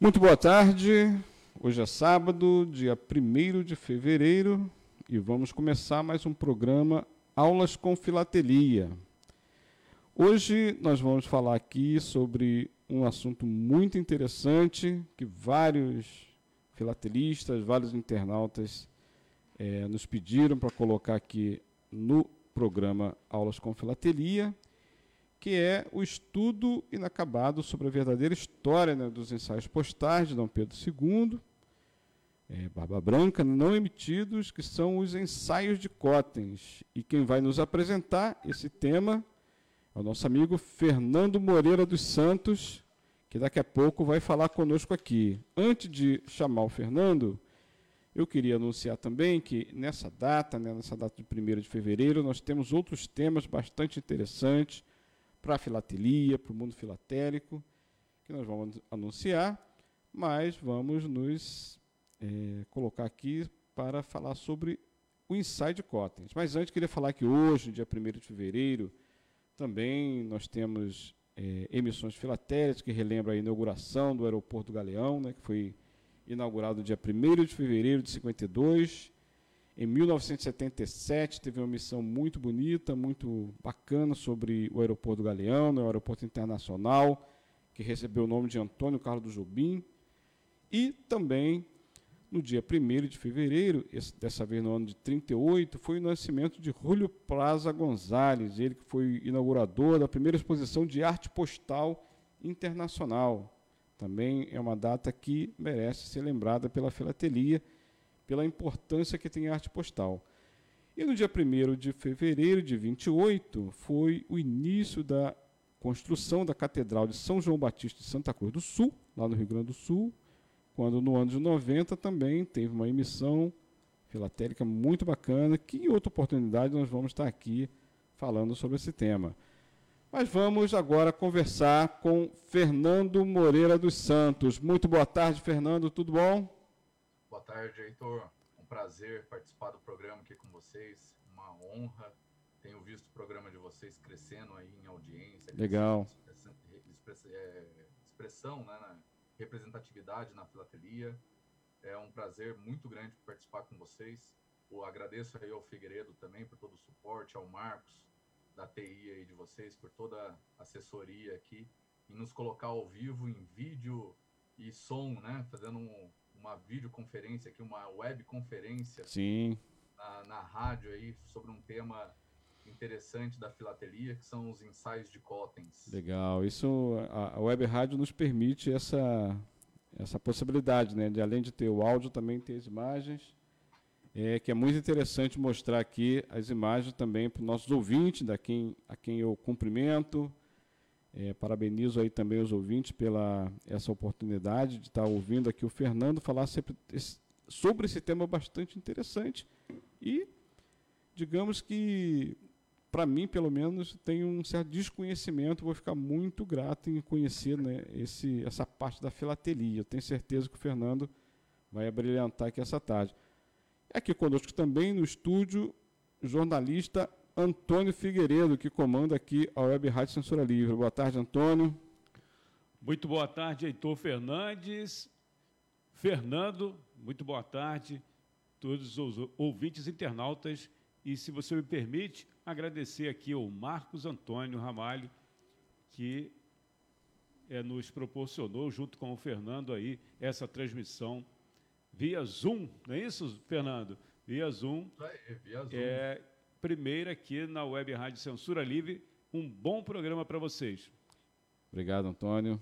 Muito boa tarde. Hoje é sábado, dia 1 de fevereiro, e vamos começar mais um programa Aulas com Filatelia. Hoje nós vamos falar aqui sobre um assunto muito interessante que vários filatelistas, vários internautas é, nos pediram para colocar aqui no programa Aulas com Filatelia que é o estudo inacabado sobre a verdadeira história né, dos ensaios postais de Dom Pedro II, é, Barba Branca, não emitidos, que são os ensaios de Cotens. E quem vai nos apresentar esse tema é o nosso amigo Fernando Moreira dos Santos, que daqui a pouco vai falar conosco aqui. Antes de chamar o Fernando, eu queria anunciar também que nessa data, né, nessa data de 1 de fevereiro, nós temos outros temas bastante interessantes para a filatelia, para o mundo filatélico, que nós vamos anunciar, mas vamos nos é, colocar aqui para falar sobre o Inside Cottons. Mas antes, queria falar que hoje, dia 1 de fevereiro, também nós temos é, emissões filatélicas que relembram a inauguração do aeroporto Galeão, né, que foi inaugurado dia 1 de fevereiro de 52, em 1977 teve uma missão muito bonita, muito bacana sobre o aeroporto Galeão, né, aeroporto internacional, que recebeu o nome de Antônio Carlos do Jobim. E também no dia 1 de fevereiro, dessa vez no ano de 38, foi o nascimento de Julio Plaza Gonzalez, ele que foi inaugurador da primeira exposição de arte postal internacional. Também é uma data que merece ser lembrada pela filatelia pela importância que tem a arte postal. E no dia 1 de fevereiro de 28 foi o início da construção da Catedral de São João Batista de Santa Cruz do Sul, lá no Rio Grande do Sul, quando no ano de 90 também teve uma emissão filatélica muito bacana, que em outra oportunidade nós vamos estar aqui falando sobre esse tema. Mas vamos agora conversar com Fernando Moreira dos Santos. Muito boa tarde, Fernando, tudo bom? Boa tarde, Heitor. Um prazer participar do programa aqui com vocês. Uma honra. Tenho visto o programa de vocês crescendo aí em audiência. Legal. Expressão, é, expressão né, representatividade na filatelia. É um prazer muito grande participar com vocês. Eu agradeço aí ao Figueiredo também por todo o suporte, ao Marcos da TI aí de vocês por toda a assessoria aqui em nos colocar ao vivo em vídeo e som, né? Fazendo um, uma videoconferência aqui, uma webconferência Sim. Na, na rádio aí sobre um tema interessante da filatelia, que são os ensaios de Cottens. Legal. Isso, a, a web rádio nos permite essa, essa possibilidade, né? De além de ter o áudio, também ter as imagens. É, que é muito interessante mostrar aqui as imagens também para os nossos ouvintes, da quem, a quem eu cumprimento, é, parabenizo aí também os ouvintes pela essa oportunidade de estar ouvindo aqui o Fernando falar sempre sobre esse tema bastante interessante. E digamos que para mim pelo menos tem um certo desconhecimento vou ficar muito grato em conhecer né, esse, essa parte da filatelia. Tenho certeza que o Fernando vai brilhantar aqui essa tarde. Aqui conosco também no estúdio jornalista Antônio Figueiredo, que comanda aqui a Web Rádio Censura Livre. Boa tarde, Antônio. Muito boa tarde, Heitor Fernandes. Fernando, muito boa tarde, todos os ouvintes internautas. E, se você me permite, agradecer aqui ao Marcos Antônio Ramalho, que é, nos proporcionou, junto com o Fernando, aí, essa transmissão via Zoom, não é isso, Fernando? Via Zoom. É, via Zoom. É, primeira aqui na Web Rádio Censura Livre. Um bom programa para vocês. Obrigado, Antônio.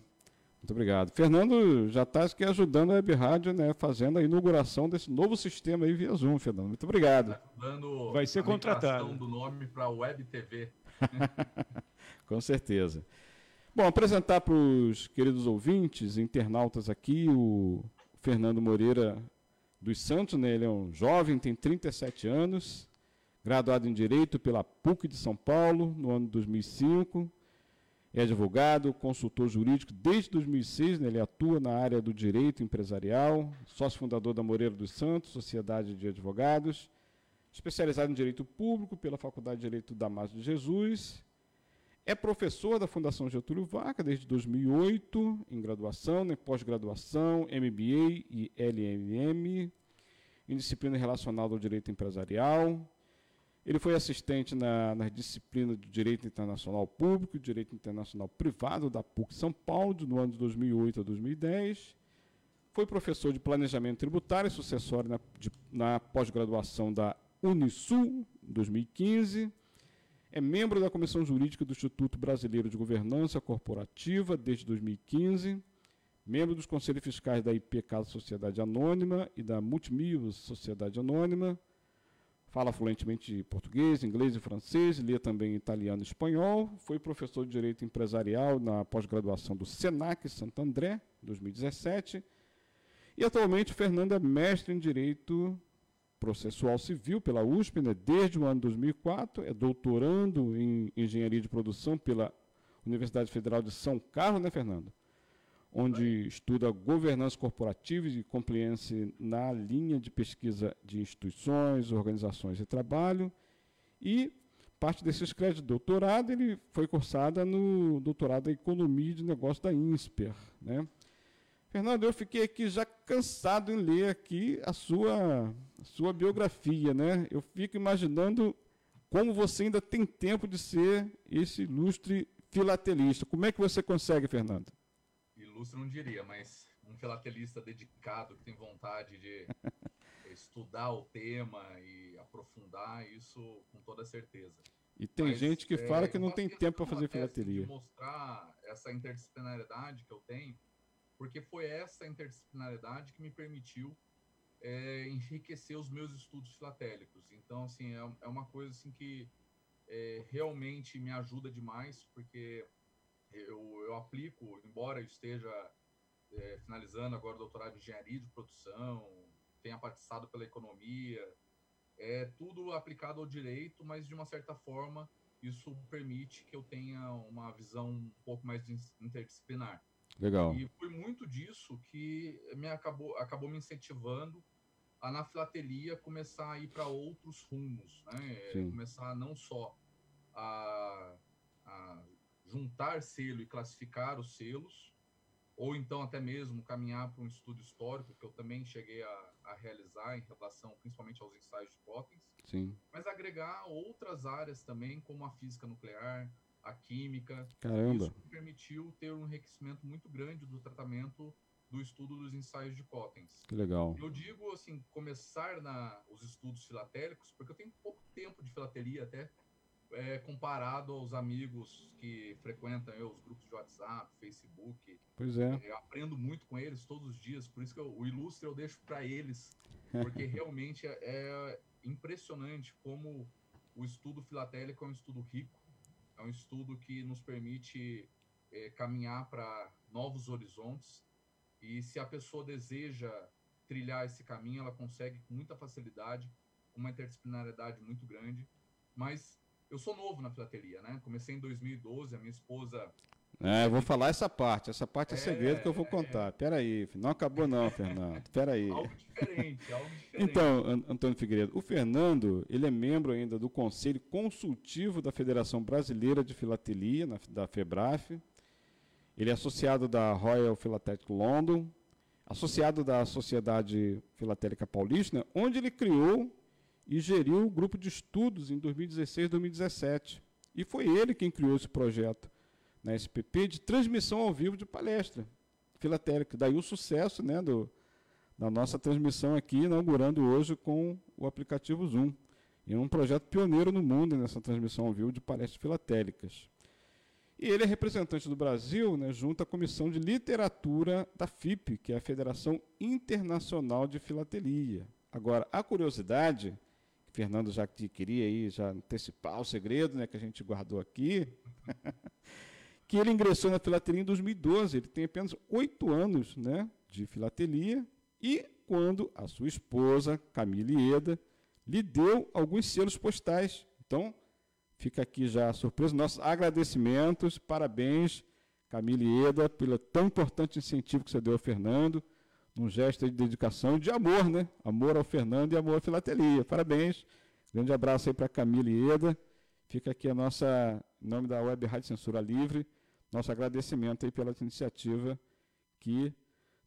Muito obrigado. Fernando já está ajudando a Web Rádio, né, fazendo a inauguração desse novo sistema aí via Zoom, Fernando. Muito obrigado. Tá Vai ser contratado. do nome para Web TV. Com certeza. Bom, apresentar para os queridos ouvintes, internautas aqui, o Fernando Moreira dos Santos, né? Ele é um jovem, tem 37 anos, graduado em Direito pela PUC de São Paulo, no ano de 2005. É advogado, consultor jurídico desde 2006, né, ele atua na área do direito empresarial, sócio fundador da Moreira dos Santos, Sociedade de Advogados, especializado em Direito Público pela Faculdade de Direito Damasio de Jesus, É professor da Fundação Getúlio Vargas desde 2008, em graduação, né, pós-graduação, MBA e LMM, em disciplina relacionada ao direito empresarial. Ele foi assistente na, na disciplina de Direito Internacional Público e Direito Internacional Privado da PUC São Paulo, no ano de 2008 a 2010. Foi professor de Planejamento Tributário e sucessório na, na pós-graduação da Unisul, em 2015 é membro da Comissão Jurídica do Instituto Brasileiro de Governança Corporativa desde 2015, membro dos Conselhos Fiscais da IP Casa Sociedade Anônima e da Multimil Sociedade Anônima, fala fluentemente português, inglês e francês, lê também italiano e espanhol, foi professor de Direito Empresarial na pós-graduação do SENAC Santo André, 2017, e atualmente Fernando é mestre em Direito processual civil pela USP, né, desde o ano 2004, é doutorando em engenharia de produção pela Universidade Federal de São Carlos, né, Fernando? Onde estuda governança corporativa e compliance na linha de pesquisa de instituições, organizações e trabalho. E parte desses créditos de doutorado ele foi cursada no doutorado em Economia de Negócios da INSPER, né? Fernando, eu fiquei aqui já cansado em ler aqui a sua, a sua biografia, né? Eu fico imaginando como você ainda tem tempo de ser esse ilustre filatelista. Como é que você consegue, Fernando? Ilustre não diria, mas um filatelista dedicado, que tem vontade de estudar o tema e aprofundar isso com toda certeza. E tem mas, gente que é, fala que não tem tempo para fazer filatelia. mostrar essa interdisciplinaridade que eu tenho porque foi essa interdisciplinaridade que me permitiu é, enriquecer os meus estudos filatélicos. Então, assim, é, é uma coisa assim que é, realmente me ajuda demais, porque eu, eu aplico, embora eu esteja é, finalizando agora o doutorado em engenharia de produção, tenha participado pela economia, é tudo aplicado ao direito, mas de uma certa forma isso permite que eu tenha uma visão um pouco mais interdisciplinar. Legal. E foi muito disso que me acabou, acabou me incentivando a na filatelia começar a ir para outros rumos, né? Sim. Começar não só a, a juntar selo e classificar os selos, ou então até mesmo caminhar para um estudo histórico, que eu também cheguei a, a, realizar em relação principalmente aos ensaios de Poppins, Sim. mas agregar outras áreas também, como a física nuclear, a química. Caramba. Isso permitiu ter um enriquecimento muito grande do tratamento do estudo dos ensaios de Cottens. Que legal. Eu digo assim, começar na os estudos filatélicos, porque eu tenho pouco tempo de filatelia até é, comparado aos amigos que frequentam eu, os grupos de WhatsApp, Facebook. Pois é. Eu aprendo muito com eles todos os dias, por isso que eu, o ilustre eu deixo para eles, porque realmente é, é impressionante como o estudo filatélico é um estudo rico é um estudo que nos permite é, caminhar para novos horizontes e se a pessoa deseja trilhar esse caminho, ela consegue com muita facilidade, com uma interdisciplinariedade muito grande. Mas eu sou novo na filatelia, né? Comecei em 2012, a minha esposa é, eu vou falar essa parte. Essa parte é, é segredo que eu vou contar. É... Pera aí, não acabou não, Fernando. Pera aí. algo diferente, algo diferente. Então, Antônio Figueiredo, o Fernando, ele é membro ainda do Conselho Consultivo da Federação Brasileira de Filatelia, na, da FEBRAF. Ele é associado da Royal Philatelic London, associado da Sociedade Filatélica Paulista, onde ele criou e geriu o grupo de estudos em 2016 2017. E foi ele quem criou esse projeto na SPP de transmissão ao vivo de palestra filatélica. Daí o sucesso né, do, da nossa transmissão aqui, inaugurando hoje com o aplicativo Zoom. E é um projeto pioneiro no mundo nessa transmissão ao vivo de palestras filatélicas. E ele é representante do Brasil né, junto à Comissão de Literatura da FIP, que é a Federação Internacional de Filatelia. Agora, a curiosidade, Fernando já queria aí, já antecipar o segredo né, que a gente guardou aqui, que ele ingressou na filatelia em 2012. Ele tem apenas oito anos né, de filatelia e quando a sua esposa, Camille Eda, lhe deu alguns selos postais. Então, fica aqui já a surpresa. Nossos agradecimentos, parabéns, Camille Eda, pelo tão importante incentivo que você deu ao Fernando, num gesto de dedicação e de amor, né? Amor ao Fernando e amor à filatelia. Parabéns. Grande abraço aí para Camille Eda Fica aqui a nossa, em nome da Web Rádio Censura Livre, nosso agradecimento aí pela iniciativa que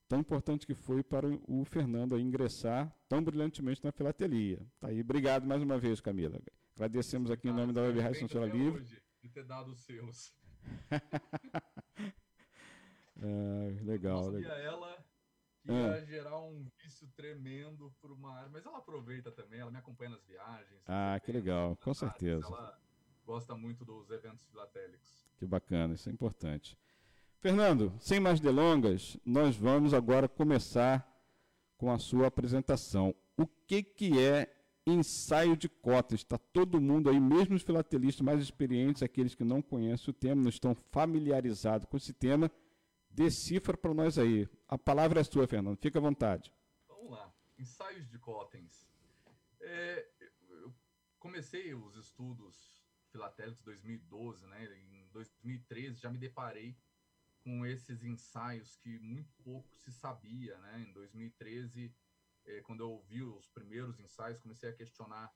tão importante que foi para o Fernando ingressar tão brilhantemente na filatelia. Tá aí, obrigado mais uma vez, Camila. Agradecemos aqui em nome ah, da Web Rádio Censura Livre. Hoje de ter dado os seus. é, legal. Eu legal. ela que ia ah. gerar um vício tremendo por uma área, mas ela aproveita também, ela me acompanha nas viagens. Ah, que legal, com certeza. Ela gosta muito dos eventos filatélicos. Que bacana, isso é importante. Fernando, sem mais delongas, nós vamos agora começar com a sua apresentação. O que, que é ensaio de cotas? Está todo mundo aí, mesmo os filatelistas mais experientes, aqueles que não conhecem o tema, não estão familiarizados com esse tema, decifra para nós aí. A palavra é sua, Fernando, fica à vontade. Vamos lá, ensaios de cotens. É, eu comecei os estudos filatélicos em 2012, né? em 2013 já me deparei com esses ensaios que muito pouco se sabia, né? Em 2013, é, quando eu ouvi os primeiros ensaios, comecei a questionar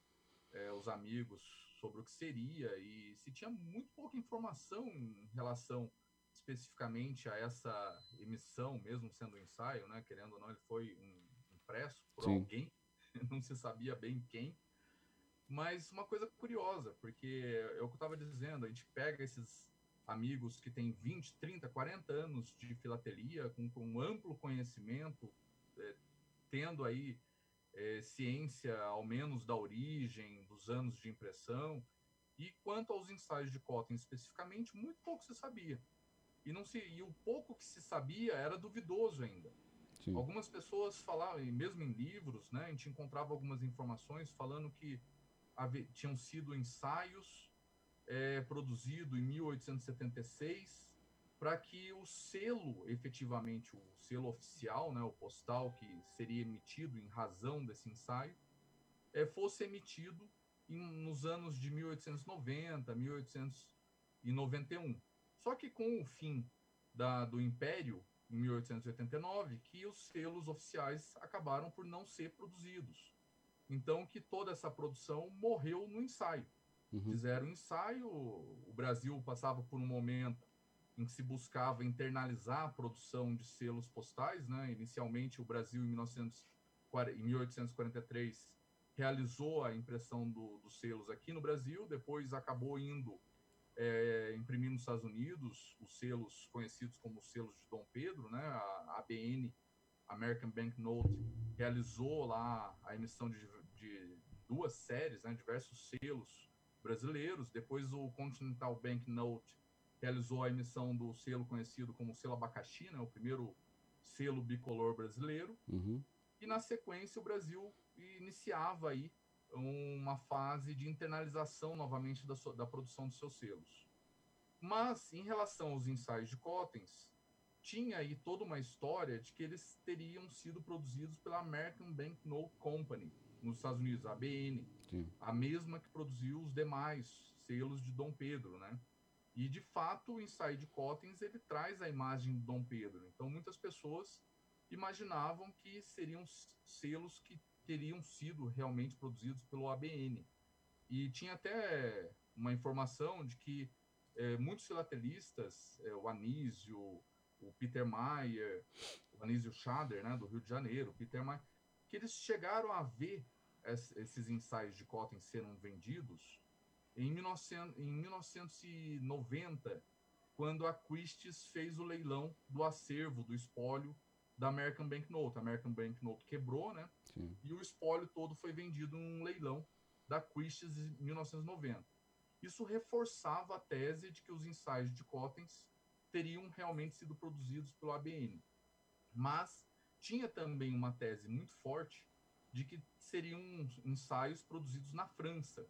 é, os amigos sobre o que seria e se tinha muito pouca informação em relação especificamente a essa emissão, mesmo sendo um ensaio, né? Querendo ou não, ele foi um, impresso por Sim. alguém, não se sabia bem quem. Mas uma coisa curiosa, porque é o que eu estava dizendo, a gente pega esses amigos que têm 20, 30, 40 anos de filatelia, com, com um amplo conhecimento, é, tendo aí é, ciência, ao menos, da origem, dos anos de impressão. E quanto aos ensaios de Cotton especificamente, muito pouco se sabia. E, não se, e o pouco que se sabia era duvidoso ainda. Sim. Algumas pessoas falavam, e mesmo em livros, né, a gente encontrava algumas informações falando que tinham sido ensaios é, produzido em 1876 para que o selo, efetivamente o selo oficial, né, o postal que seria emitido em razão desse ensaio, é, fosse emitido em, nos anos de 1890, 1891. Só que com o fim da, do Império, em 1889, que os selos oficiais acabaram por não ser produzidos. Então que toda essa produção morreu no ensaio. Uhum. Fizeram ensaio, o Brasil passava por um momento em que se buscava internalizar a produção de selos postais, né? Inicialmente o Brasil em, 1940, em 1843 realizou a impressão do, dos selos aqui no Brasil, depois acabou indo é, imprimir nos Estados Unidos os selos conhecidos como selos de Dom Pedro, né? A ABN, American Banknote, realizou lá a emissão de, de duas séries, né? Diversos selos brasileiros. Depois o Continental Bank Note realizou a emissão do selo conhecido como selo abacaxi, né, o primeiro selo bicolor brasileiro. Uhum. E na sequência o Brasil iniciava aí uma fase de internalização novamente da, sua, da produção dos seus selos. Mas em relação aos ensaios de Cottens, tinha aí toda uma história de que eles teriam sido produzidos pela American Banknote Company, nos Estados Unidos, a ABN, Sim. a mesma que produziu os demais selos de Dom Pedro, né? E de fato, o ensaio de Cottens ele traz a imagem de Dom Pedro. Então, muitas pessoas imaginavam que seriam selos que teriam sido realmente produzidos pelo ABN. E tinha até uma informação de que é, muitos filatelistas, é, o Anísio, o Peter Mayer, o Anísio Schader, né, do Rio de Janeiro, Peter Mayer, que eles chegaram a ver esses ensaios de Cotton serem vendidos em, 1900, em 1990, quando a Christie's fez o leilão do acervo, do espólio da American Banknote. A American Banknote quebrou, né? Sim. E o espólio todo foi vendido em um leilão da Christie's em 1990. Isso reforçava a tese de que os ensaios de Cottens teriam realmente sido produzidos pelo ABN. Mas tinha também uma tese muito forte de que seriam ensaios produzidos na França.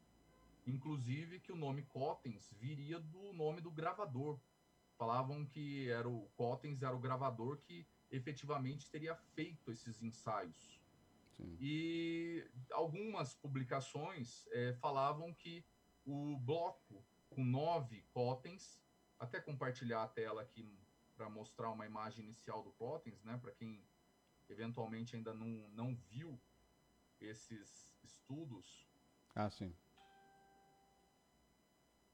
Inclusive que o nome Cottens viria do nome do gravador. Falavam que era o Cottens era o gravador que efetivamente teria feito esses ensaios. Sim. E algumas publicações é, falavam que o bloco com nove Cottens, até compartilhar a tela aqui para mostrar uma imagem inicial do Cottens, né, para quem eventualmente ainda não, não viu esses estudos. Ah, sim.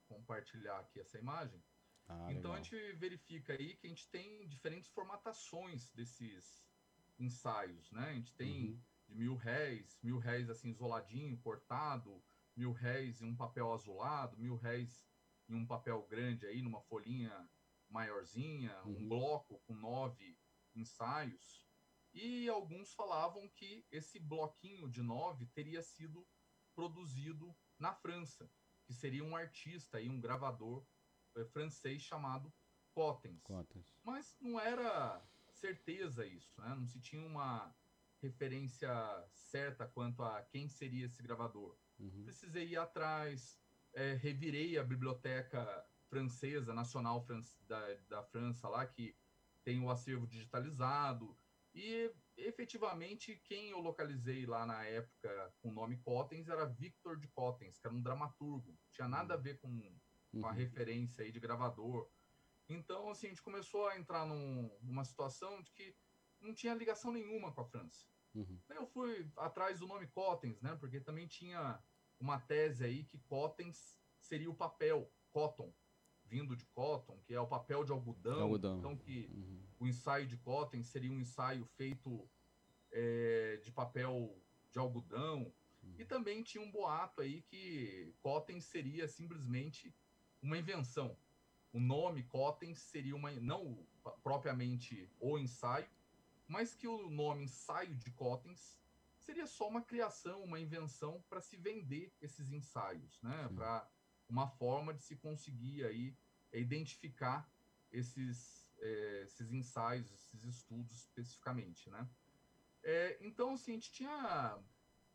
compartilhar aqui essa imagem. Ah, então legal. a gente verifica aí que a gente tem diferentes formatações desses ensaios, né? A gente tem Uhum. de mil réis, mil réis assim isoladinho, cortado, mil réis em um papel azulado, mil réis em um papel grande aí, numa folhinha maiorzinha, um Uhum. bloco com nove ensaios. E alguns falavam que esse bloquinho de nove teria sido produzido na França, que seria um artista aí, um gravador francês chamado. Cotas. Mas não era certeza isso, né? Não se tinha uma referência certa quanto a quem seria esse gravador. Uhum. Precisei ir atrás, eh, revirei a biblioteca francesa, nacional Fran- da, da França lá, que tem o acervo digitalizado. E efetivamente quem eu localizei lá na época com o nome Cottens era Victor de Cottens, que era um dramaturgo. Tinha nada a ver com com a Uhum. referência aí de gravador. Então, assim, a gente começou a entrar num- numa situação de que não tinha ligação nenhuma com a França. Uhum. Eu fui atrás do nome Cottens, né? Porque também tinha uma tese aí que Cottens seria o papel, cotton, vindo de cotton, que é o papel de algodão. Algodão. Então, que Uhum. o ensaio de Cottens seria um ensaio feito é, de papel de algodão. E também tinha um boato aí que Cottens seria simplesmente uma invenção. O nome Cottens seria uma não propriamente o ensaio, mas que o nome ensaio de Cottens seria só uma criação, uma invenção para se vender esses ensaios, né? Para uma forma de se conseguir aí identificar esses eh, esses ensaios, esses estudos especificamente, né? É, então, assim, a gente tinha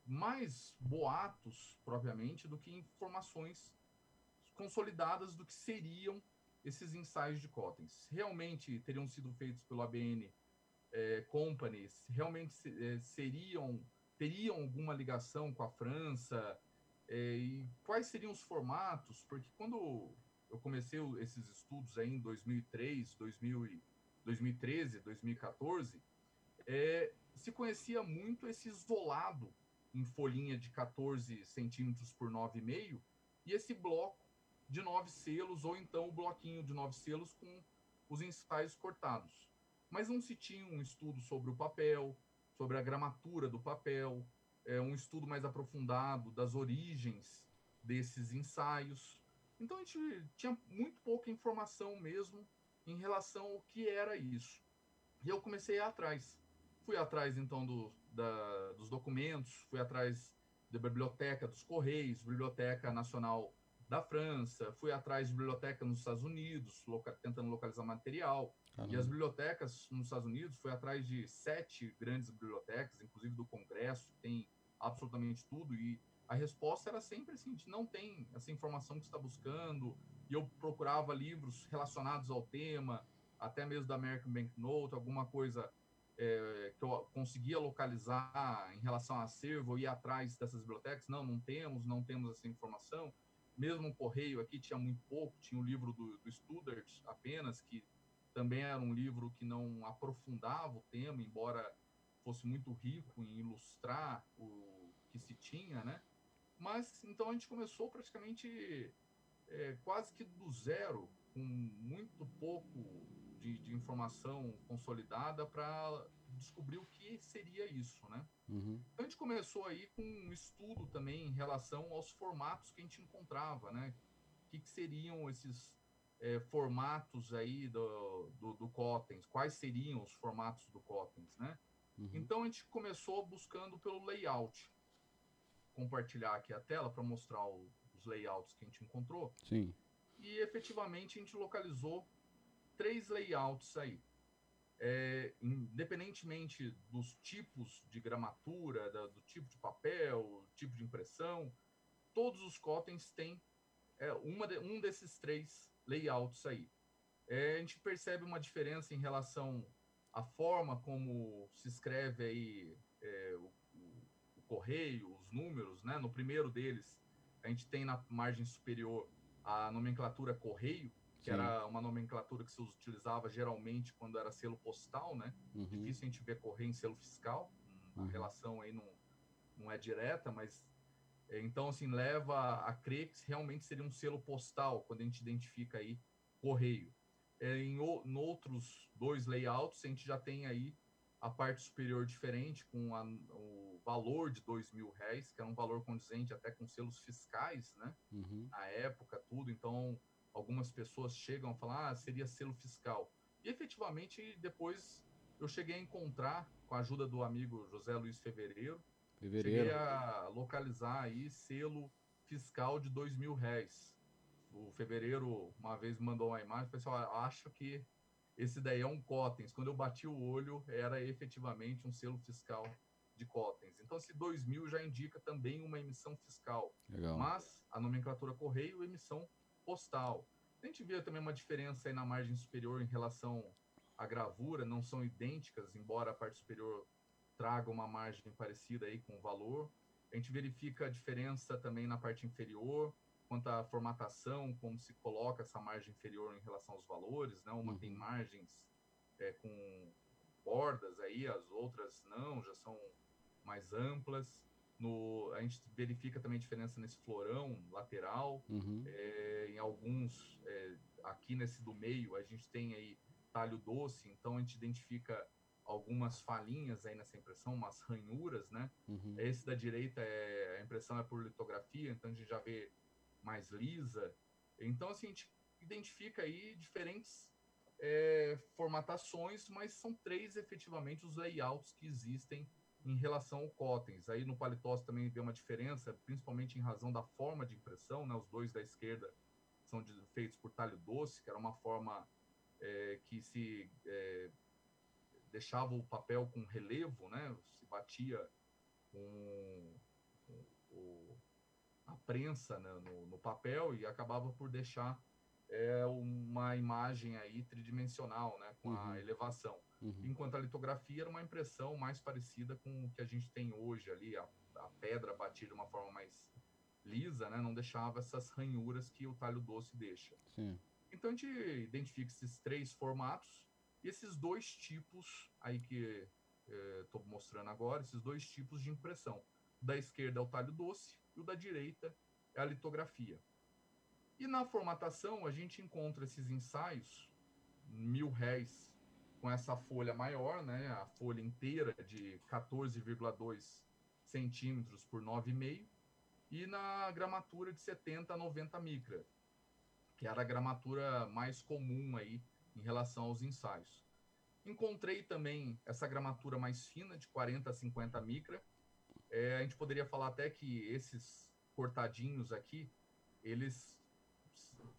mais boatos, propriamente, do que informações consolidadas do que seriam esses ensaios de Cottens. Realmente teriam sido feitos pelo ABN é, Company, realmente é, seriam, teriam alguma ligação com a França, é, e quais seriam os formatos, porque quando eu comecei esses estudos aí em 2003, 2000 e- 2013, 2014, é, se conhecia muito esse isolado em folhinha de 14 centímetros por 9,5 e esse bloco de nove selos, ou então o bloquinho de nove selos com os ensaios cortados. Mas não se tinha um estudo sobre o papel, sobre a gramatura do papel, é, um estudo mais aprofundado das origens desses ensaios. Então a gente tinha muito pouca informação mesmo em relação ao que era isso. E eu comecei a ir atrás. Fui atrás então do, da- dos documentos, fui atrás da biblioteca dos Correios, Biblioteca Nacional da França, fui atrás de biblioteca nos Estados Unidos, loca- tentando localizar material. E Caramba. as bibliotecas nos Estados Unidos, fui atrás de sete grandes bibliotecas, inclusive do Congresso, que tem absolutamente tudo. E a resposta era sempre assim: não tem essa informação que está buscando. E eu procurava livros relacionados ao tema, até mesmo da American Banknote, alguma coisa é, que eu conseguia localizar em relação a acervo, eu ia atrás dessas bibliotecas. Não, não temos, não temos essa informação. Mesmo o Correio aqui tinha muito pouco, tinha o livro do, do Studart apenas, que também era um livro que não aprofundava o tema, embora fosse muito rico em ilustrar o que se tinha, né? Mas então a gente começou praticamente é, quase que do zero, com muito pouco de, de informação consolidada para descobrir o que seria isso, né? Uhum. Então a gente começou aí com um estudo também em relação aos formatos que a gente encontrava, né? O que, que seriam esses é, formatos aí do, do, do Cottens? Quais seriam os formatos do Cottens, né? Uhum. Então a gente começou buscando pelo layout. Compartilhar aqui a tela para mostrar o- os layouts que a gente encontrou. Sim. E efetivamente a gente localizou três layouts aí. É, independentemente dos tipos de gramatura, da- do tipo de papel, tipo de impressão, todos os Cottens têm é, uma de- um desses três layouts aí. É, a gente percebe uma diferença em relação à forma como se escreve aí é, o, o- o correio, os números, né? No primeiro deles, a gente tem na margem superior a nomenclatura correio, que Sim. era uma nomenclatura que se utilizava geralmente quando era selo postal, né? Uhum. Difícil a gente ver correio em selo fiscal, a Uhum. relação aí não, não é direta, mas É, então, assim, leva a crer que realmente seria um selo postal quando a gente identifica aí correio. É, em no outros dois layouts, a gente já tem aí a parte superior diferente, com a, o valor de dois mil reais, que era um valor condizente até com selos fiscais, né? Uhum. Na época, tudo. Então, algumas pessoas chegam a falar, ah, seria selo fiscal. E efetivamente, depois eu cheguei a encontrar, com a ajuda do amigo José Luiz Fevereiro, Fevereiro. cheguei a localizar aí selo fiscal de dois mil reais. O Fevereiro uma vez mandou uma imagem, pessoal, assim, acho que esse daí é um Cotens. Quando eu bati o olho, era efetivamente um selo fiscal de Cotens. Então, esse 2000 já indica também uma emissão fiscal. Legal. Mas a nomenclatura correio, emissão postal. A gente vê também uma diferença aí na margem superior em relação à gravura, não são idênticas, embora a parte superior traga uma margem parecida aí com o valor. A gente verifica a diferença também na parte inferior, quanto à formatação, como se coloca essa margem inferior em relação aos valores, né? Uma uhum. tem margens é, com bordas aí, as outras não, já são mais amplas. No, a gente verifica também a diferença nesse florão lateral. Uhum. É, em alguns, é, aqui nesse do meio, a gente tem aí talho doce, então a gente identifica algumas falhinhas aí nessa impressão, umas ranhuras, né? Uhum. Esse da direita, é, a impressão é por litografia, então a gente já vê mais lisa. Então, assim, a gente identifica aí diferentes é, formatações, mas são três efetivamente os layouts que existem em relação ao Cotens. Aí no Paletós também vê uma diferença, principalmente em razão da forma de impressão, né? Os dois da esquerda são de, feitos por talho doce, que era uma forma é, que se é, deixava o papel com relevo, né? Se batia com, com o a prensa né, no, no, papel e acabava por deixar é, uma imagem aí tridimensional, né, com uhum. a elevação. Uhum. Enquanto a litografia era uma impressão mais parecida com o que a gente tem hoje ali, a, a pedra batida de uma forma mais lisa, né, não deixava essas ranhuras que o talho doce deixa. Sim. Então a gente identifica esses três formatos e esses dois tipos aí que estou é, mostrando agora, esses dois tipos de impressão. Da esquerda é o talho doce e o da direita é a litografia. E na formatação a gente encontra esses ensaios, mil réis, com essa folha maior, né, a folha inteira de 14,2 centímetros por 9,5, e na gramatura de 70 a 90 micra, que era a gramatura mais comum aí em relação aos ensaios. Encontrei também essa gramatura mais fina, de 40 a 50 micra, é, a gente poderia falar até que esses cortadinhos aqui, eles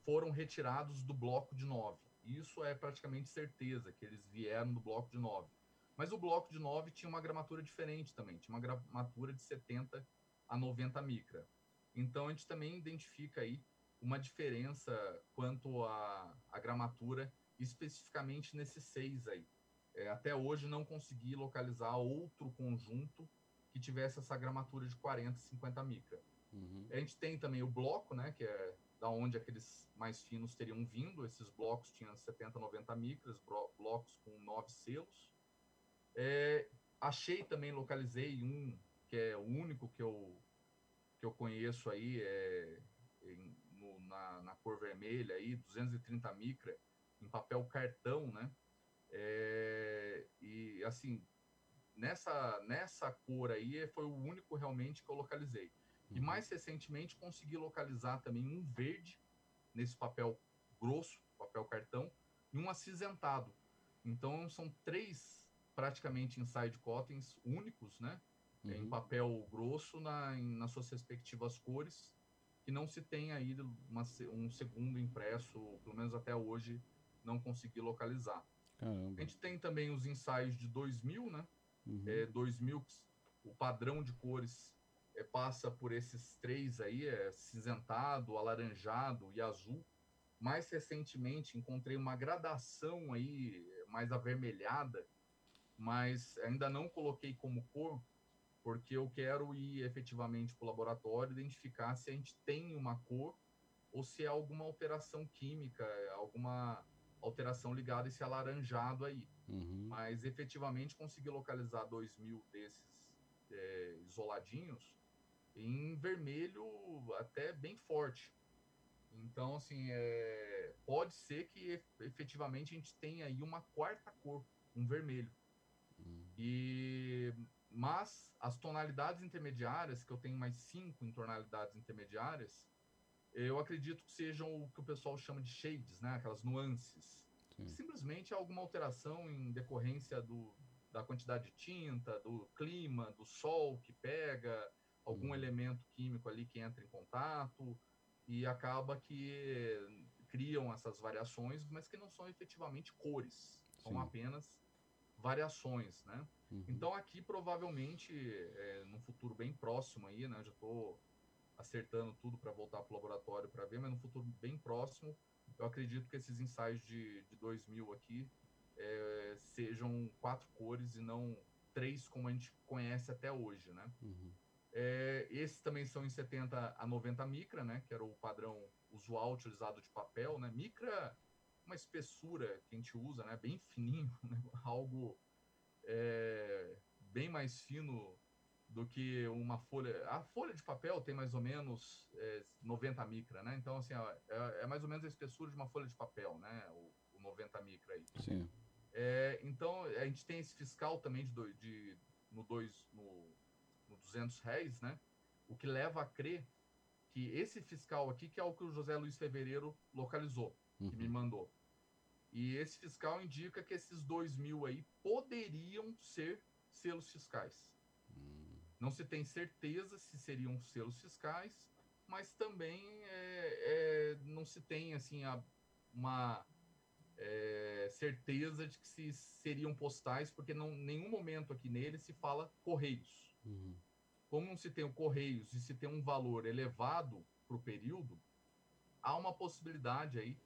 foram retirados do bloco de 9. Isso é praticamente certeza, que eles vieram do bloco de 9. Mas o bloco de 9 tinha uma gramatura diferente também, tinha uma gramatura de 70 a 90 micra. Então a gente também identifica aí uma diferença quanto à, à gramatura, especificamente nesses seis aí. É, até hoje não consegui localizar outro conjunto que tivesse essa gramatura de 40, 50 micra. Uhum. A gente tem também o bloco, né, que é da onde aqueles mais finos teriam vindo. Esses blocos tinham 70, 90 micras, blocos com nove selos. É, achei também, localizei um que é o único que eu, que eu conheço aí, é, em, no, na, na, cor vermelha, aí, 230 micra, em papel cartão, né? É, e assim, nessa, nessa cor aí foi o único realmente que eu localizei. E mais recentemente consegui localizar também um verde nesse papel grosso, papel cartão, e um acinzentado. Então são três praticamente inside cottons únicos, né? Uhum. Em papel grosso na, em, nas suas respectivas cores, que não se tem aí uma, um segundo impresso, pelo menos até hoje não consegui localizar. Caramba. A gente tem também os ensaios de 2000, né? Uhum. É, 2000, o padrão de cores é, passa por esses três aí, é cinzentado, alaranjado e azul. Mais recentemente encontrei uma gradação aí mais avermelhada, mas ainda não coloquei como cor, porque eu quero ir efetivamente para o laboratório identificar se a gente tem uma cor ou se é alguma alteração química, alguma alteração ligada a esse alaranjado aí. Uhum. Mas efetivamente consegui localizar dois mil desses é, isoladinhos em vermelho até bem forte. Então, assim, é, pode ser que efetivamente a gente tenha aí uma quarta cor, um vermelho. Hum. E mas as tonalidades intermediárias, que eu tenho mais cinco em tonalidades intermediárias, eu acredito que sejam o que o pessoal chama de shades, né? Aquelas nuances. Simplesmente é alguma alteração em decorrência do, da quantidade de tinta, do clima, do sol que pega, algum hum. elemento químico ali que entra em contato e acaba que criam essas variações, mas que não são efetivamente cores, são Sim. apenas variações, né? Uhum. Então aqui provavelmente, é, num futuro bem próximo aí, né? Já estou acertando tudo para voltar para o laboratório para ver, mas no futuro bem próximo, eu acredito que esses ensaios de, de 2000 aqui é, sejam quatro cores e não três como a gente conhece até hoje, né? Uhum. É, esses também são em 70 a 90 micra, né? Que era o padrão usual utilizado de papel, né? Micra, uma espessura que a gente usa, né? Bem fininho, né? algo é, bem mais fino do que uma folha. A folha de papel tem mais ou menos é, 90 micra, né? Então, assim, é, é, mais ou menos a espessura de uma folha de papel, né? O, o 90 micra aí. Sim. É, então, a gente tem esse fiscal também de, de no, dois, no, no 200 réis, né? O que leva a crer que esse fiscal aqui, que é o que o José Luiz Fevereiro localizou, uhum. que me uhum. mandou. E esse fiscal indica que esses dois mil aí poderiam ser selos fiscais. Uhum. Não se tem certeza se seriam selos fiscais, mas também é, é, não se tem assim a, uma é, certeza de que se seriam postais, porque não nenhum momento aqui nele se fala correios. Uhum. Como não se tem o correios e se tem um valor elevado para o período, há uma possibilidade aí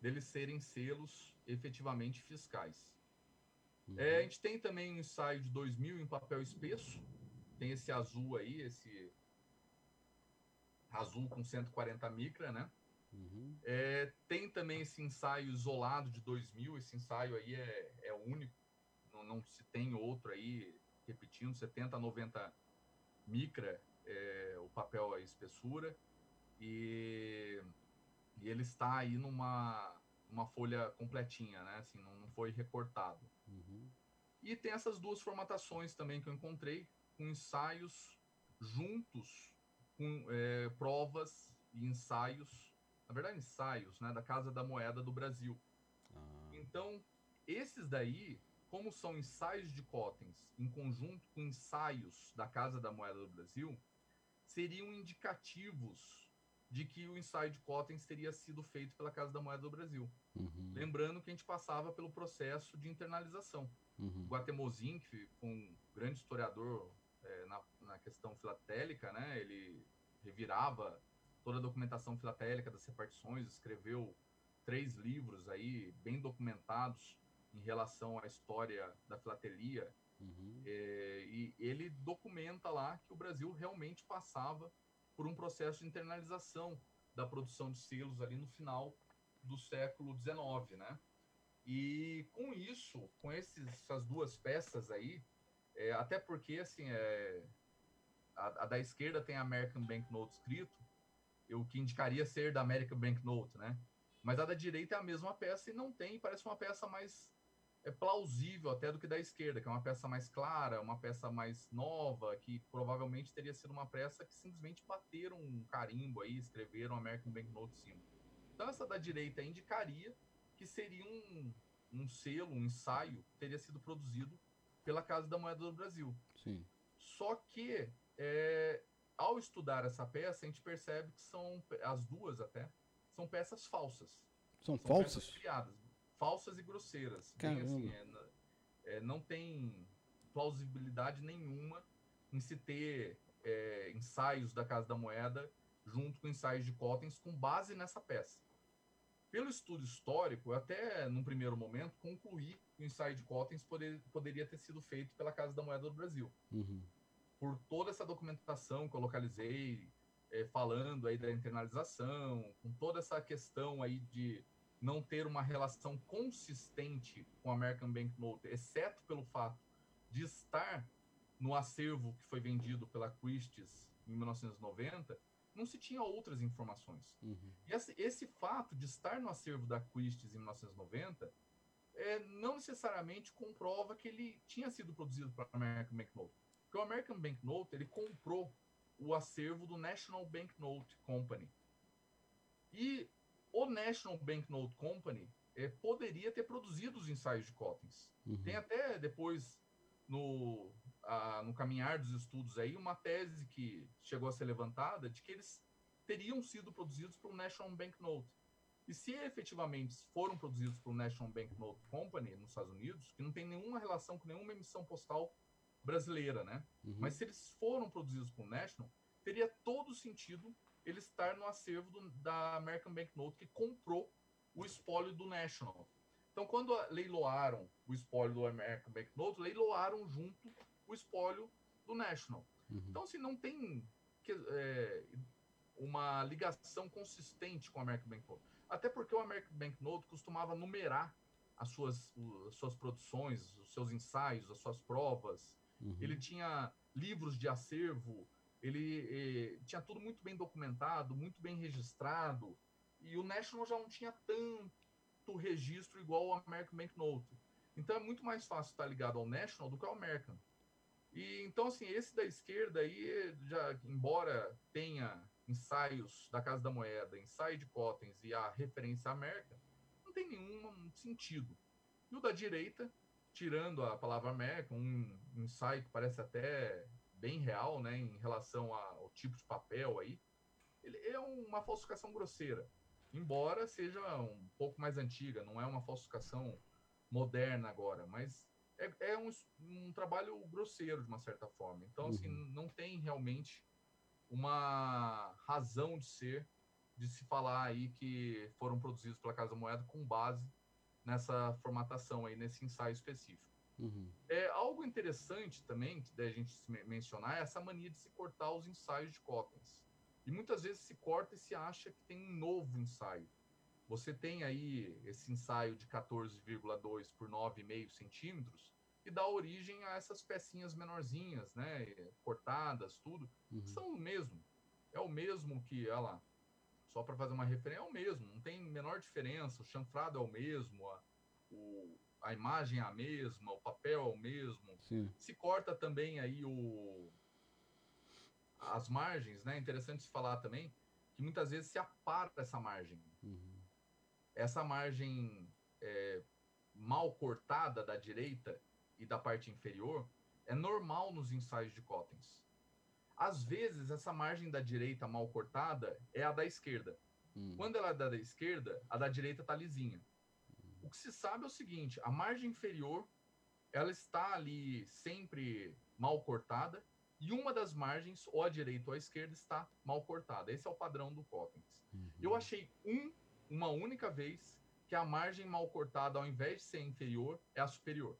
deles serem selos efetivamente fiscais. Uhum. É, a gente tem também um ensaio de 2000 em papel espesso, tem esse azul aí, esse azul com 140 micra, né? Uhum. É, tem também esse ensaio isolado de 2000, esse ensaio aí é, é único, não, não se tem outro aí, repetindo, 70 a 90 micra é, o papel, a espessura, e, e ele está aí numa uma folha completinha, né? Assim, não, não foi recortado. Uhum. E tem essas duas formatações também que eu encontrei, com ensaios juntos com é, provas e ensaios, na verdade ensaios, né, da Casa da Moeda do Brasil. Ah. Então, esses daí, como são ensaios de Cotens em conjunto com ensaios da Casa da Moeda do Brasil, seriam indicativos de que o ensaio de Cotens teria sido feito pela Casa da Moeda do Brasil. Uhum. Lembrando que a gente passava pelo processo de internalização. Uhum. Guatemozin, que foi um grande historiador é, na, na, questão filatélica, né? Ele revirava toda a documentação filatélica das repartições, escreveu três livros aí bem documentados em relação à história da filatelia. Uhum. É, e ele documenta lá que o Brasil realmente passava por um processo de internalização da produção de selos ali no final do século XIX, né? E com isso, com esses, essas duas peças aí, é, até porque, assim, é, a, a, da esquerda tem a American Banknote escrito, o que indicaria ser da American Banknote, né? Mas a da direita é a mesma peça e não tem, parece uma peça mais é, plausível até do que da esquerda, que é uma peça mais clara, uma peça mais nova, que provavelmente teria sido uma peça que simplesmente bateram um carimbo aí, escreveram American Banknote em cima. Então essa da direita indicaria que seria um, um selo, um ensaio, teria sido produzido pela Casa da Moeda do Brasil. Sim. Só que, é, ao estudar essa peça, a gente percebe que são, as duas até, são peças falsas. São, são falsas? criadas, falsas e grosseiras. Bem, assim, é, é, não tem plausibilidade nenhuma em se ter é, ensaios da Casa da Moeda junto com ensaios de Cottens com base nessa peça. Pelo estudo histórico, eu até num primeiro momento concluí que o ensaio de Cottens poder, poderia ter sido feito pela Casa da Moeda do Brasil. Uhum. Por toda essa documentação que eu localizei, é, falando aí da internalização, com toda essa questão aí de não ter uma relação consistente com a American Banknote, exceto pelo fato de estar no acervo que foi vendido pela Christie's em 1990, não se tinha outras informações. Uhum. E esse, esse, fato de estar no acervo da Christie's em 1990 é, não necessariamente comprova que ele tinha sido produzido para a American Banknote. Porque o American Banknote ele comprou o acervo do National Banknote Company. E o National Banknote Company é, poderia ter produzido os ensaios de Cottens. Uhum. Tem até depois no, a, no caminhar dos estudos aí uma tese que chegou a ser levantada de que eles teriam sido produzidos por National Banknote. E se efetivamente foram produzidos por National Banknote Company nos Estados Unidos, que não tem nenhuma relação com nenhuma emissão postal brasileira, né? Uhum. Mas se eles foram produzidos por National, teria todo sentido ele estar no acervo do, da American Banknote que comprou o espólio do National. Então, quando leiloaram o espólio do American Banknote, leiloaram junto o espólio do National. Uhum. Então, assim, não tem que, é, uma ligação consistente com o American Banknote. Até porque o American Banknote costumava numerar as suas, as suas produções, os seus ensaios, as suas provas. Uhum. Ele tinha livros de acervo, ele eh, tinha tudo muito bem documentado, muito bem registrado. E o National já não tinha tanto registro igual o American Banknote. Então é muito mais fácil estar ligado ao National do que ao American. E então assim, esse da esquerda aí já embora tenha ensaios da Casa da Moeda, ensaio de Cottens e a referência American, não tem nenhum sentido. E o da direita, tirando a palavra American, um ensaio que parece até bem real, né, em relação ao tipo de papel aí, ele é uma falsificação grosseira, embora seja um pouco mais antiga, não é uma falsificação moderna agora, mas é, é um, um, trabalho grosseiro de uma certa forma. Então, assim, Uhum. não tem realmente uma razão de ser de se falar aí que foram produzidos pela Casa da Moeda com base nessa formatação aí, nesse ensaio específico. Uhum. É, algo interessante também que a gente mencionar é essa mania de se cortar os ensaios de Cottens. E muitas vezes se corta e se acha que tem um novo ensaio. Você tem aí esse ensaio de 14,2 por 9,5 centímetros e dá origem a essas pecinhas menorzinhas, né, cortadas, tudo, Uhum. são o mesmo. É o mesmo que, olha lá, só para fazer uma referência, é o mesmo, não tem menor diferença. O chanfrado é o mesmo, a, o, a imagem é a mesma, o papel é o mesmo. Sim. Se corta também aí o as margens, né? Interessante se falar também que muitas vezes se apara essa margem. Uhum. Essa margem é, mal cortada da direita e da parte inferior é normal nos ensaios de Cottens. Às vezes, essa margem da direita mal cortada é a da esquerda. Uhum. Quando ela é da, da esquerda, a da direita está lisinha. O que se sabe é o seguinte: a margem inferior ela está ali sempre mal cortada e uma das margens, ou a direita ou a esquerda, está mal cortada. Esse é o padrão do Cottens. Uhum. Eu achei um, uma única vez, que a margem mal cortada, ao invés de ser inferior, é a superior.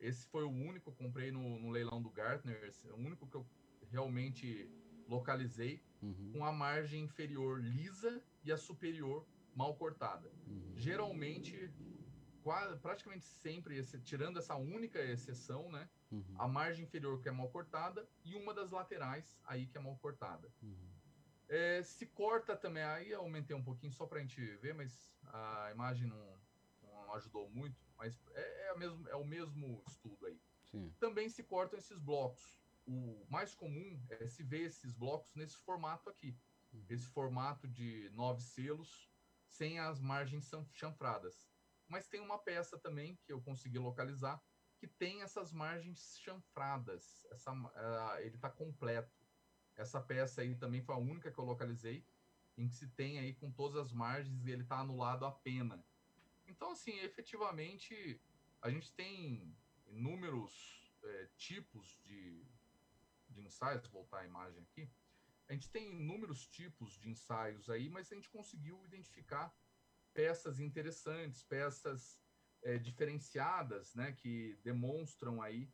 Esse foi o único que eu comprei no, no leilão do Gartner, é o único que eu realmente localizei Uhum. com a margem inferior lisa e a superior mal cortada. Uhum. Geralmente, quase, praticamente sempre, esse- tirando essa única exceção, né, Uhum. a margem inferior que é mal cortada e uma das laterais aí que é mal cortada. Uhum. É, se corta também, aí eu aumentei um pouquinho só para a gente ver, mas a imagem não, não ajudou muito, mas é, é, mesmo, é o mesmo estudo aí. Sim. Também se cortam esses blocos. O mais comum é se ver esses blocos nesse formato aqui. Uhum. Esse formato de nove selos, sem as margens chan- chanfradas. Mas tem uma peça também que eu consegui localizar que tem essas margens chanfradas. Essa, ah, ele está completo. Essa peça aí também foi a única que eu localizei em que se tem aí com todas as margens e ele está anulado a pena. Então, assim, efetivamente, a gente tem inúmeros eh, tipos de, de ensaios, vou voltar a imagem aqui, a gente tem inúmeros tipos de ensaios aí, mas a gente conseguiu identificar peças interessantes, peças eh, diferenciadas, né, que demonstram aí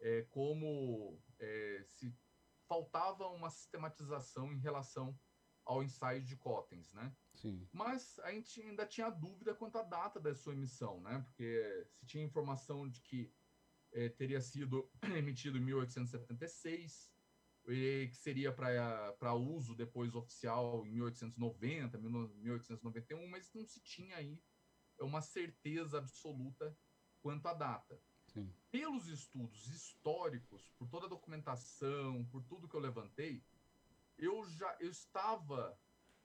eh, como eh, se faltava uma sistematização em relação ao ensaio de Cottens, né? Sim. Mas a gente ainda tinha dúvida quanto à data da sua emissão, né? Porque se tinha informação de que eh, teria sido emitido em 1876, que seria para uso depois oficial em 1890, 1891, mas não se tinha aí uma certeza absoluta quanto à data. Sim. Pelos estudos históricos, por toda a documentação, por tudo que eu levantei, eu já eu estava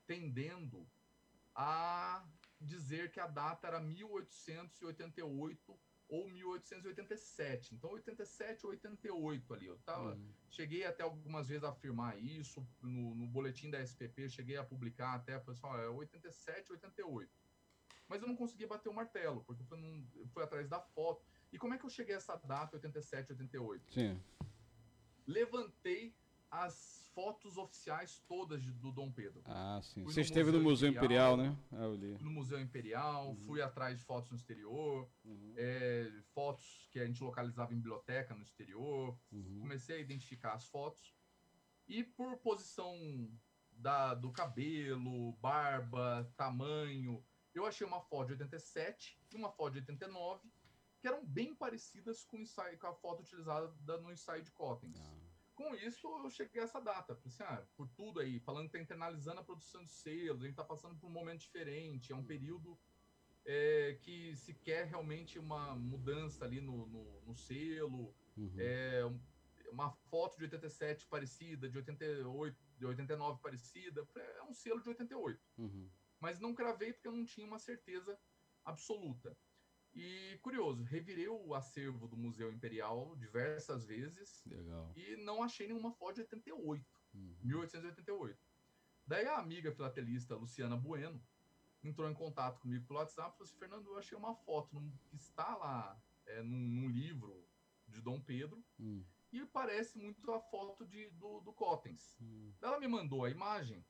tendendo a dizer que a data era 1888 ou 1887. Então, 87 ou 88 ali. Eu tava, uhum. cheguei até algumas vezes a afirmar isso no, no boletim da SPP, cheguei a publicar até, pessoal, é 87, 88. Mas eu não consegui bater o martelo, porque foi, num, foi atrás da foto. E como é que eu cheguei a essa data, 87, 88? Sim. Levantei as fotos oficiais todas do Dom Pedro. Ah, sim. Fui Você esteve no Museu Imperial, Imperial né? Ah, eu li. No Museu Imperial, uhum. fui atrás de fotos no exterior, uhum. é, fotos que a gente localizava em biblioteca no exterior. Uhum. Comecei a identificar as fotos. E por posição da, do cabelo, barba, tamanho, eu achei uma foto de 87 e uma foto de 89 que eram bem parecidas com, ensaio, com a foto utilizada no ensaio de Cottens. Ah com isso, eu cheguei a essa data. Falei assim, ah, por tudo aí, falando que está internalizando a produção de selos, a gente está passando por um momento diferente, é um período é, que se quer realmente uma mudança ali no, no, no selo, uhum. é, uma foto de 87 parecida, de 88, de 89 parecida, é um selo de 88. Uhum. Mas não cravei porque eu não tinha uma certeza absoluta. E curioso, revirei o acervo do Museu Imperial diversas vezes Legal. e não achei nenhuma foto de 88, uhum. 1888. Daí a amiga filatelista Luciana Bueno entrou em contato comigo pelo WhatsApp e falou assim: Fernando, eu achei uma foto que está lá é, num, num, livro de Dom Pedro uhum. e parece muito a foto de, do, do Cottens. Uhum. Ela me mandou a imagem,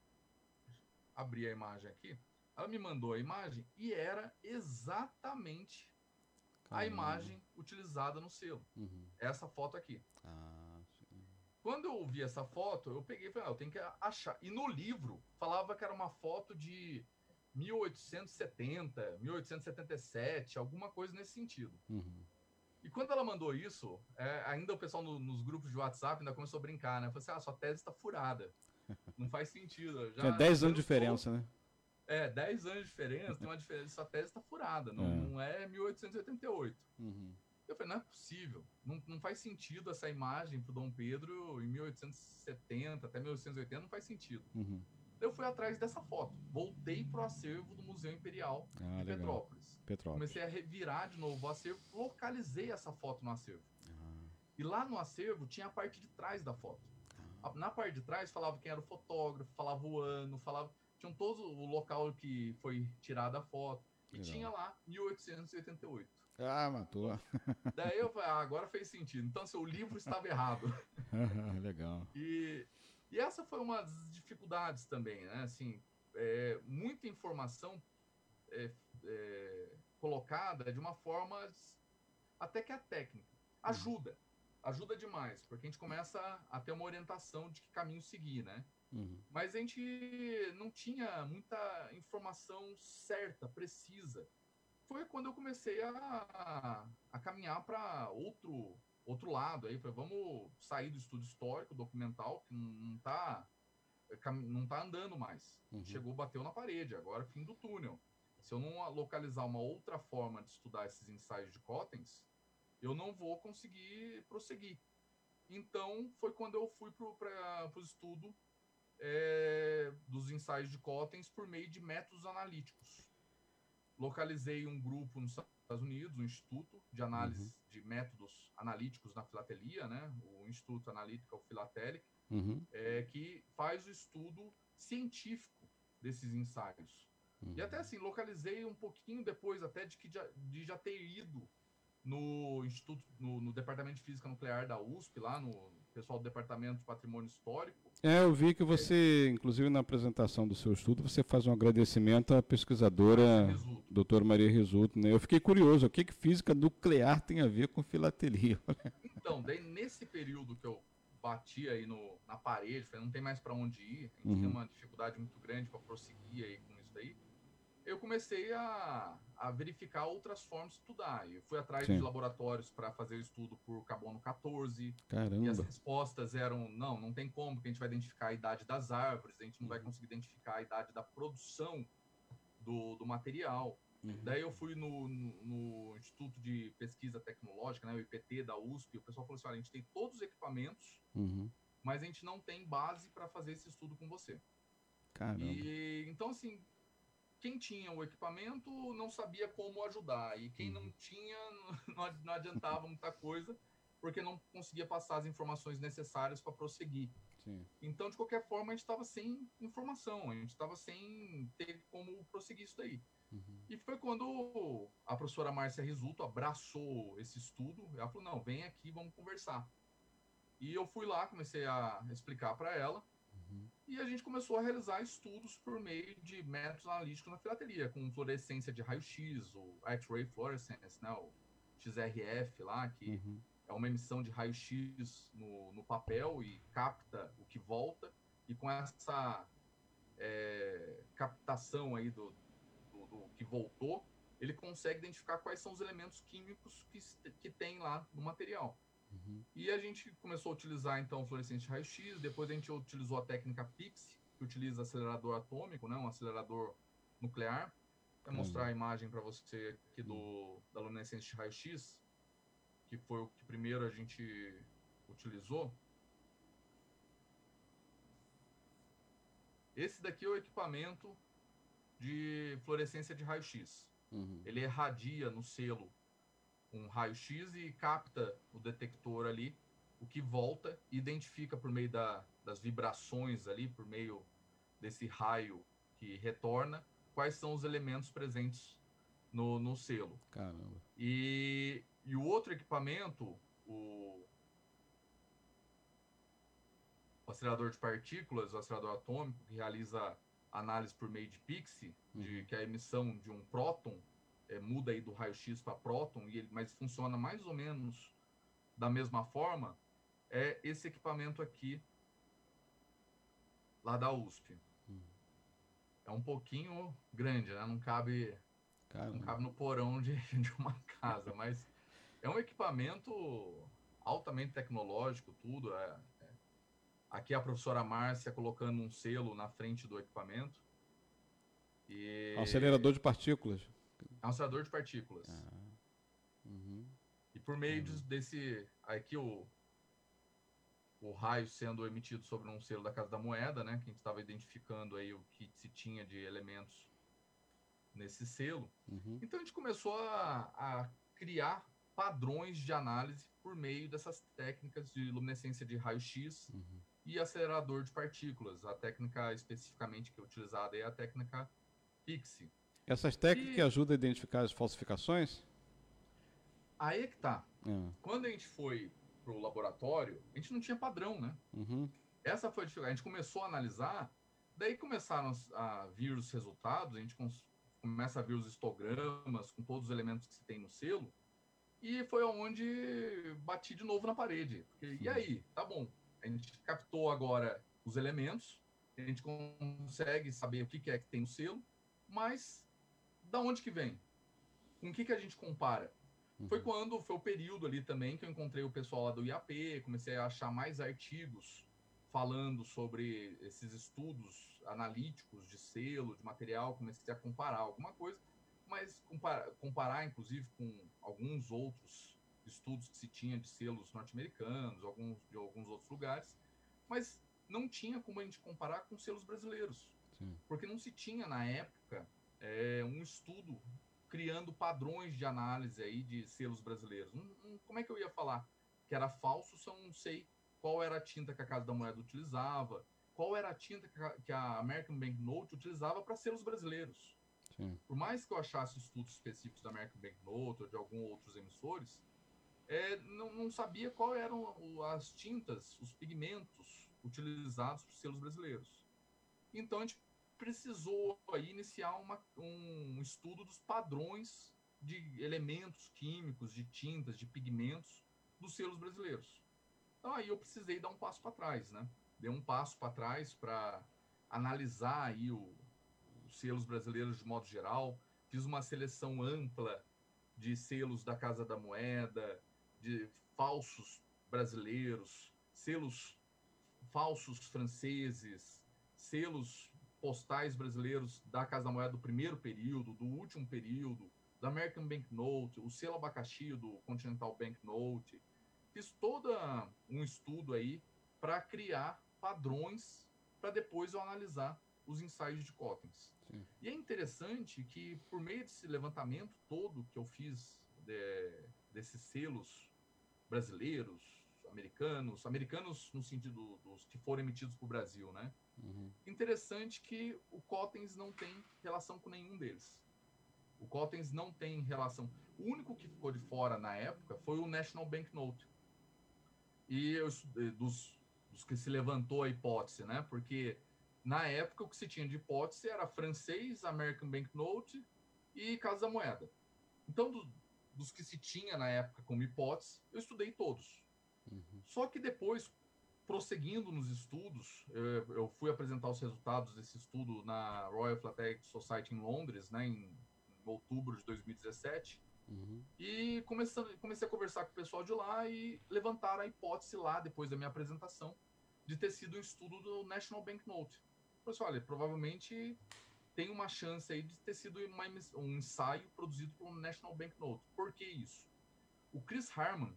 abri a imagem aqui. Ela me mandou a imagem e era exatamente Caramba. a imagem utilizada no selo. Uhum. Essa foto aqui. Ah, Quando eu vi essa foto, eu peguei e falei, ah, eu tenho que achar. E no livro falava que era uma foto de 1870, 1877, alguma coisa nesse sentido. Uhum. E quando ela mandou isso, é, ainda o pessoal no, nos grupos de WhatsApp ainda começou a brincar, né? Falei assim, ah, sua tese está furada. Não faz sentido. Já, Tinha 10 anos de diferença, né? É, 10 anos de diferença, tem uma diferença, sua tese está furada, não é, não é 1888. Uhum. Eu falei, não é possível, não, não faz sentido essa imagem para o Dom Pedro em 1870 até 1880, não faz sentido. Uhum. Eu fui atrás dessa foto, voltei para o acervo do Museu Imperial ah, de Petrópolis. Petrópolis. Comecei a revirar de novo o acervo, localizei essa foto no acervo. Ah. E lá no acervo tinha a parte de trás da foto. Ah. Na parte de trás falava quem era o fotógrafo, falava o ano, falava tinham todos o local que foi tirada a foto. E tinha lá 1888. Ah, matou. Daí eu falei, ah, agora fez sentido. Então, seu livro estava errado. Legal. E, e essa foi uma das dificuldades também, né? Assim, é, muita informação é, é, colocada de uma forma até que a técnica ajuda. Ajuda demais, porque a gente começa a ter uma orientação de que caminho seguir, né? Uhum. Mas a gente não tinha muita informação certa, precisa. Foi quando eu comecei a, a caminhar para outro outro lado aí, foi vamos sair do estudo histórico, documental, que não está não tá andando mais. Uhum. Chegou, bateu na parede, agora fim do túnel. Se eu não localizar uma outra forma de estudar esses ensaios de Cottens, eu não vou conseguir prosseguir. Então, foi quando eu fui para o estudo é, dos ensaios de Cottens por meio de métodos analíticos. Localizei um grupo nos Estados Unidos, um instituto de análise uhum. de métodos analíticos na filatelia, né? o Instituto Analytical Philatelic, uhum. é, que faz o estudo científico desses ensaios. Uhum. E até assim, localizei um pouquinho depois até de, que já, de já ter ido no Instituto, no, no Departamento de Física Nuclear da USP, lá no pessoal do Departamento de Patrimônio Histórico, é, eu vi que você, inclusive na apresentação do seu estudo, você faz um agradecimento à pesquisadora doutora Maria Resulto. Né? Eu fiquei curioso, o que, que física nuclear tem a ver com filatelia? Então, daí nesse período que eu bati aí no, na parede, falei, não tem mais para onde ir, a gente uhum. tem uma dificuldade muito grande para prosseguir aí com isso daí. Eu comecei a, a verificar outras formas de estudar. Eu fui atrás Sim. de laboratórios para fazer o estudo por carbono 14. E as Caramba. respostas eram: não, não tem como, porque a gente vai identificar a idade das árvores, a gente não vai conseguir identificar a idade da produção do, do material. Uhum. Daí eu fui no, no, no Instituto de Pesquisa Tecnológica, né, o IPT da USP, o pessoal falou assim: olha, a gente tem todos os equipamentos, Uhum. mas a gente não tem base para fazer esse estudo com você. Caramba. E então assim, quem tinha o equipamento não sabia como ajudar e quem Uhum. não tinha não ad- não adiantava muita coisa porque não conseguia passar as informações necessárias para prosseguir. Sim. Então, de qualquer forma, a gente estava sem informação, a gente estava sem ter como prosseguir isso daí. Uhum. E foi quando a professora Márcia Risuto abraçou esse estudo. Ela falou: não, vem aqui, vamos conversar. E eu fui lá, comecei a explicar para ela. Uhum. E a gente começou a realizar estudos por meio de métodos analíticos na filatelia, com fluorescência de raio-x, o X-ray fluorescence, né, o XRF lá, que Uhum. é uma emissão de raio-x no, no papel e capta o que volta. E com essa é, captação aí do, do, do que voltou, ele consegue identificar quais são os elementos químicos que, que tem lá no material. Uhum. E a gente começou a utilizar então fluorescência de raio-x, depois a gente utilizou a técnica PIXI, que utiliza acelerador atômico, né, um acelerador nuclear. Vou Caramba. mostrar a imagem para você aqui do, da luminescência de raio-x, que foi o que primeiro a gente utilizou. Esse daqui é o equipamento de fluorescência de raio-x Uhum. ele irradia no selo um raio-x e capta o detector ali, o que volta identifica por meio da, das vibrações ali, por meio desse raio que retorna, quais são os elementos presentes no, no selo. Caramba. E, e o outro equipamento, o, o acelerador de partículas, o acelerador atômico, que realiza análise por meio de PIXI, de, Uhum. que é a emissão de um próton é, muda aí do raio-x para próton, e ele, mas funciona mais ou menos da mesma forma, é esse equipamento aqui, lá da USP. Uhum. É um pouquinho grande, né? Não cabe não cabe no porão de, de uma casa, mas é um equipamento altamente tecnológico, tudo. É, é. Aqui a professora Márcia colocando um selo na frente do equipamento. E acelerador de partículas. É um acelerador de partículas. Ah. Uhum. E por meio de- desse. Aqui o, o raio sendo emitido sobre um selo da Casa da Moeda, né? Que a gente estava identificando aí o que se tinha de elementos nesse selo. Uhum. Então a gente começou a, a criar padrões de análise por meio dessas técnicas de luminescência de raio-x Uhum. e acelerador de partículas. A técnica especificamente que é utilizada é a técnica PIXI. Essas técnicas que ajudam a identificar as falsificações? Aí é que tá. Ah. Quando a gente foi pro laboratório, a gente não tinha padrão, né? Uhum. Essa foi a dificuldade. A gente começou a analisar, daí começaram a vir os resultados, a gente começa a ver os histogramas com todos os elementos que se tem no selo, e foi onde bati de novo na parede. Porque, e aí? Tá bom. A gente captou agora os elementos, a gente consegue saber o que que é que tem no selo, mas da onde que vem? Com o que que a gente compara? Foi Uhum. quando foi o período ali também que eu encontrei o pessoal lá do IAP, comecei a achar mais artigos falando sobre esses estudos analíticos de selo, de material, comecei a comparar alguma coisa, mas comparar, comparar inclusive com alguns outros estudos que se tinha de selos norte-americanos, alguns de alguns outros lugares, mas não tinha como a gente comparar com selos brasileiros Sim. porque não se tinha na época é, um estudo criando padrões de análise aí de selos brasileiros. Não- não- como é que eu ia falar que era falso se eu não sei qual era a tinta que a Casa da Moeda utilizava, qual era a tinta que a, que a American Banknote utilizava para selos brasileiros? Sim. Por mais que eu achasse estudos específicos da American Banknote ou de alguns outros emissores, é, não, não sabia qual eram as tintas, os pigmentos utilizados por selos brasileiros. Então a gente precisou aí iniciar uma- um estudo dos padrões de elementos químicos, de tintas, de pigmentos dos selos brasileiros. Então aí eu precisei dar um passo para trás, né? Dei um passo para trás para analisar aí o- os selos brasileiros de modo geral, fiz uma seleção ampla de selos da Casa da Moeda, de falsos brasileiros, selos falsos franceses, selos postais brasileiros da Casa da Moeda do primeiro período, do último período, da American Banknote, o selo abacaxi do Continental Banknote. Fiz todo um estudo aí para criar padrões para depois eu analisar os ensaios de Cottens. E é interessante que, por meio desse levantamento todo que eu fiz de, desses selos brasileiros, americanos, americanos no sentido dos que foram emitidos para o Brasil, né? Uhum. Interessante que o Cottens não tem relação com nenhum deles. O Cottens não tem relação. O único que ficou de fora na época foi o National Banknote. E eu, dos, dos que se levantou a hipótese, né? Porque na época o que se tinha de hipótese era francês, American Banknote e Casa da Moeda. Então, do, dos que se tinha na época como hipótese, eu estudei todos. Uhum. Só que depois, prosseguindo nos estudos, eu, eu, fui apresentar os resultados desse estudo na Royal Philatelic Society em Londres, né, em, em outubro de 2017. Uhum. E comecei, comecei a conversar com o pessoal de lá e levantar a hipótese lá, depois da minha apresentação, de ter sido um estudo do National Banknote. Falei assim, olha, provavelmente tem uma chance aí de ter sido uma, um ensaio produzido pelo National Banknote. Por que isso? O Chris Harman,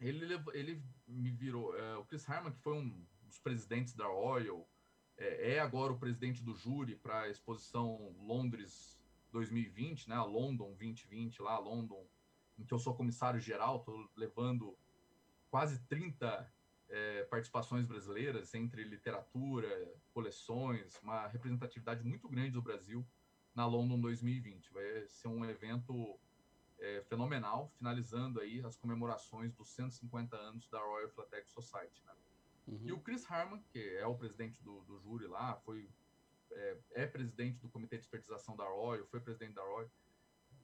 ele, ele me virou. É, o Chris Harman, que foi um dos presidentes da Royal, é, é agora o presidente do júri para a exposição Londres 2020, né, a London 2020, lá, London, em que eu sou comissário geral, estou levando quase 30 é, participações brasileiras entre literatura, coleções, uma representatividade muito grande do Brasil na London 2020. Vai ser um evento é, fenomenal, finalizando aí as comemorações dos 150 anos da Royal Philatelic Society. Né? Uhum. E o Chris Harman, que é o presidente do, do júri lá, foi é, é, presidente do Comitê de Espertização da Royal, foi presidente da Royal,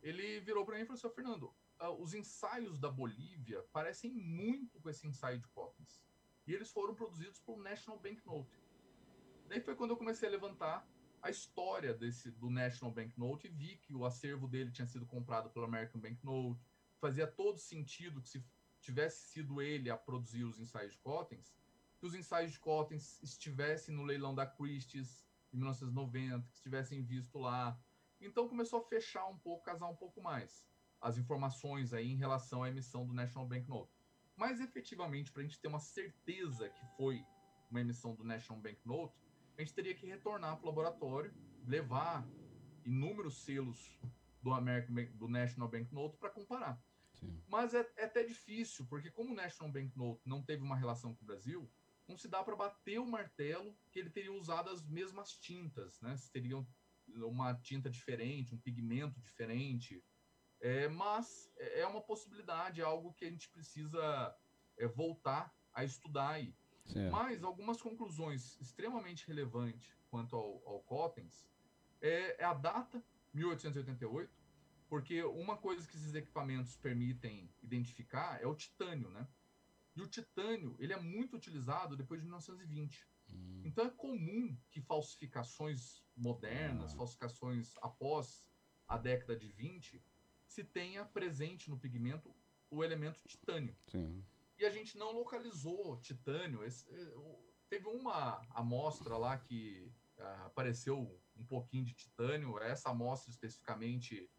ele virou para mim e falou assim, Fernando, uh, os ensaios da Bolívia parecem muito com esse ensaio de Cottens. E eles foram produzidos pelo National Banknote. Daí foi quando eu comecei a levantar a história desse do National Banknote e vi que o acervo dele tinha sido comprado pelo American Banknote. Fazia todo sentido que se tivesse sido ele a produzir os ensaios de Cottens, que os ensaios de Cottens estivessem no leilão da Christie's em 1990, que estivessem visto lá. Então começou a fechar um pouco, casar um pouco mais as informações aí em relação à emissão do National Banknote. Mas efetivamente, para a gente ter uma certeza que foi uma emissão do National Banknote, a gente teria que retornar para o laboratório, levar inúmeros selos do, American Bank, do National Banknote para comparar. Sim. Mas é, é, até difícil, porque como o National Banknote não teve uma relação com o Brasil, não se dá para bater o martelo que ele teria usado as mesmas tintas, né? Se teriam uma tinta diferente, um pigmento diferente. É, mas é, é uma possibilidade, é algo que a gente precisa é, voltar a estudar aí. Certo. Mas algumas conclusões extremamente relevantes quanto ao, ao Cottens é, é, a data, 1888, porque uma coisa que esses equipamentos permitem identificar é o titânio, né? E o titânio, ele é muito utilizado depois de 1920. Hum. Então é comum que falsificações modernas, ah. falsificações após a década de 20, se tenha presente no pigmento o elemento titânio. Sim e a gente não localizou titânio. Esse, eh, teve uma amostra lá que uh, apareceu um pouquinho de titânio. Essa amostra especificamente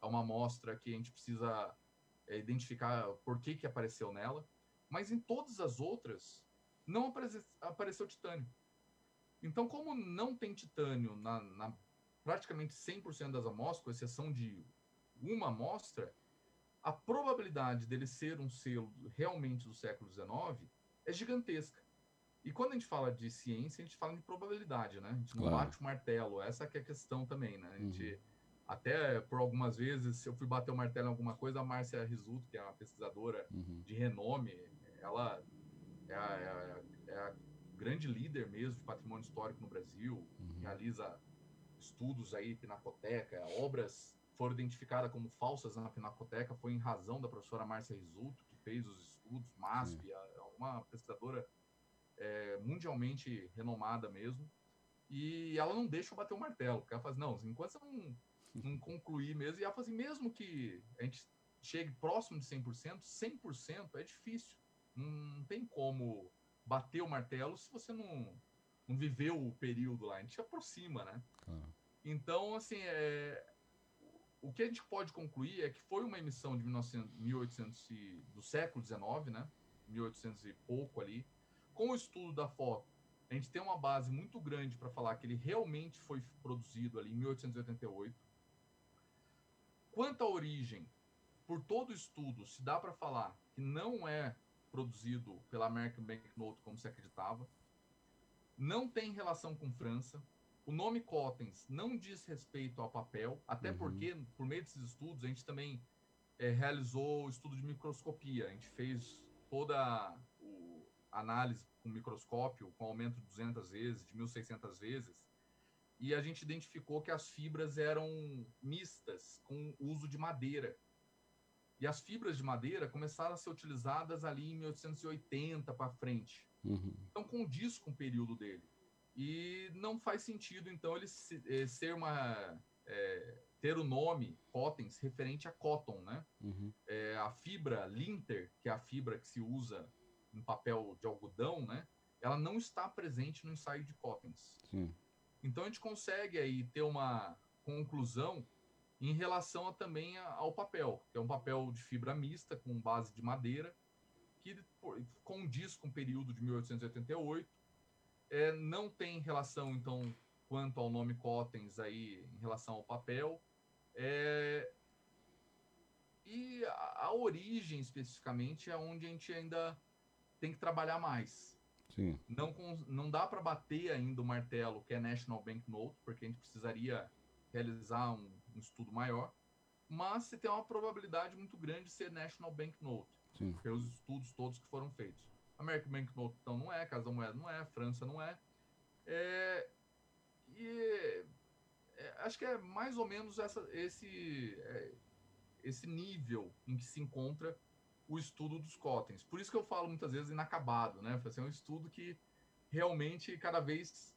é uma amostra que a gente precisa é, identificar por que, que apareceu nela. Mas em todas as outras, não apare apareceu titânio. Então, como não tem titânio na, na praticamente 100% das amostras, com exceção de uma amostra, a probabilidade dele ser um selo realmente do século XIX é gigantesca. E quando a gente fala de ciência, a gente fala de probabilidade, né? A gente não claro. bate o martelo. Essa que é a questão também, né? A gente, uhum. até por algumas vezes, se eu fui bater o martelo em alguma coisa, a Márcia Risuto, que é uma pesquisadora uhum. de renome, ela é a, é, a, é a, grande líder mesmo de patrimônio histórico no Brasil, uhum. realiza estudos aí, pinacoteca, obras foram identificadas como falsas na Pinacoteca foi em razão da professora Márcia Risuto, que fez os estudos, MASP, Sim. uma pesquisadora é, mundialmente renomada mesmo. E ela não deixa eu bater o martelo, porque ela fala assim, não, enquanto você não, não concluir mesmo, e ela fala assim, mesmo que a gente chegue próximo de 100%, 100% é difícil. Não tem como bater o martelo se você não, não viveu o período lá. A gente aproxima, né? Então, assim, é, o que a gente pode concluir é que foi uma emissão de 1900, 1800 e, do século XIX, né? 1800 e pouco ali. Com o estudo da foto, a gente tem uma base muito grande para falar que ele realmente foi produzido ali em 1888. Quanto à origem, por todo o estudo, se dá para falar que não é produzido pela American Banknote como se acreditava. Não tem relação com França. O nome Cottens não diz respeito ao papel, até uhum. porque, por meio desses estudos, a gente também é, realizou o estudo de microscopia. A gente fez toda a análise com microscópio, com aumento de 200 vezes, de 1.600 vezes, e a gente identificou que as fibras eram mistas, com uso de madeira. E as fibras de madeira começaram a ser utilizadas ali em 1880 para frente. Uhum. Então, condiz com o período dele. E não faz sentido, então, ele eh, ser uma. É, ter o nome Cottens referente a cotton, né? Uhum. É, a fibra linter, que é a fibra que se usa em papel de algodão, né? Ela não está presente no ensaio de Cottens. Sim. Então a gente consegue aí ter uma conclusão em relação a, também ao papel, que é um papel de fibra mista com base de madeira, que condiz com o período de 1888. É, não tem relação, então, quanto ao nome Cottens aí, em relação ao papel. É, e a, a, origem, especificamente, é onde a gente ainda tem que trabalhar mais. Sim. Não, não dá para bater ainda o martelo que é National Bank Note, porque a gente precisaria realizar um, um estudo maior, mas você tem uma probabilidade muito grande de ser National Bank Note, Sim. pelos estudos todos que foram feitos. American Bank Note, então, não é, Casa da Moeda não é, França não é. é e é, acho que é mais ou menos essa, esse, é, esse nível em que se encontra o estudo dos cotens. Por isso que eu falo muitas vezes inacabado, né? Assim, é um estudo que realmente cada vez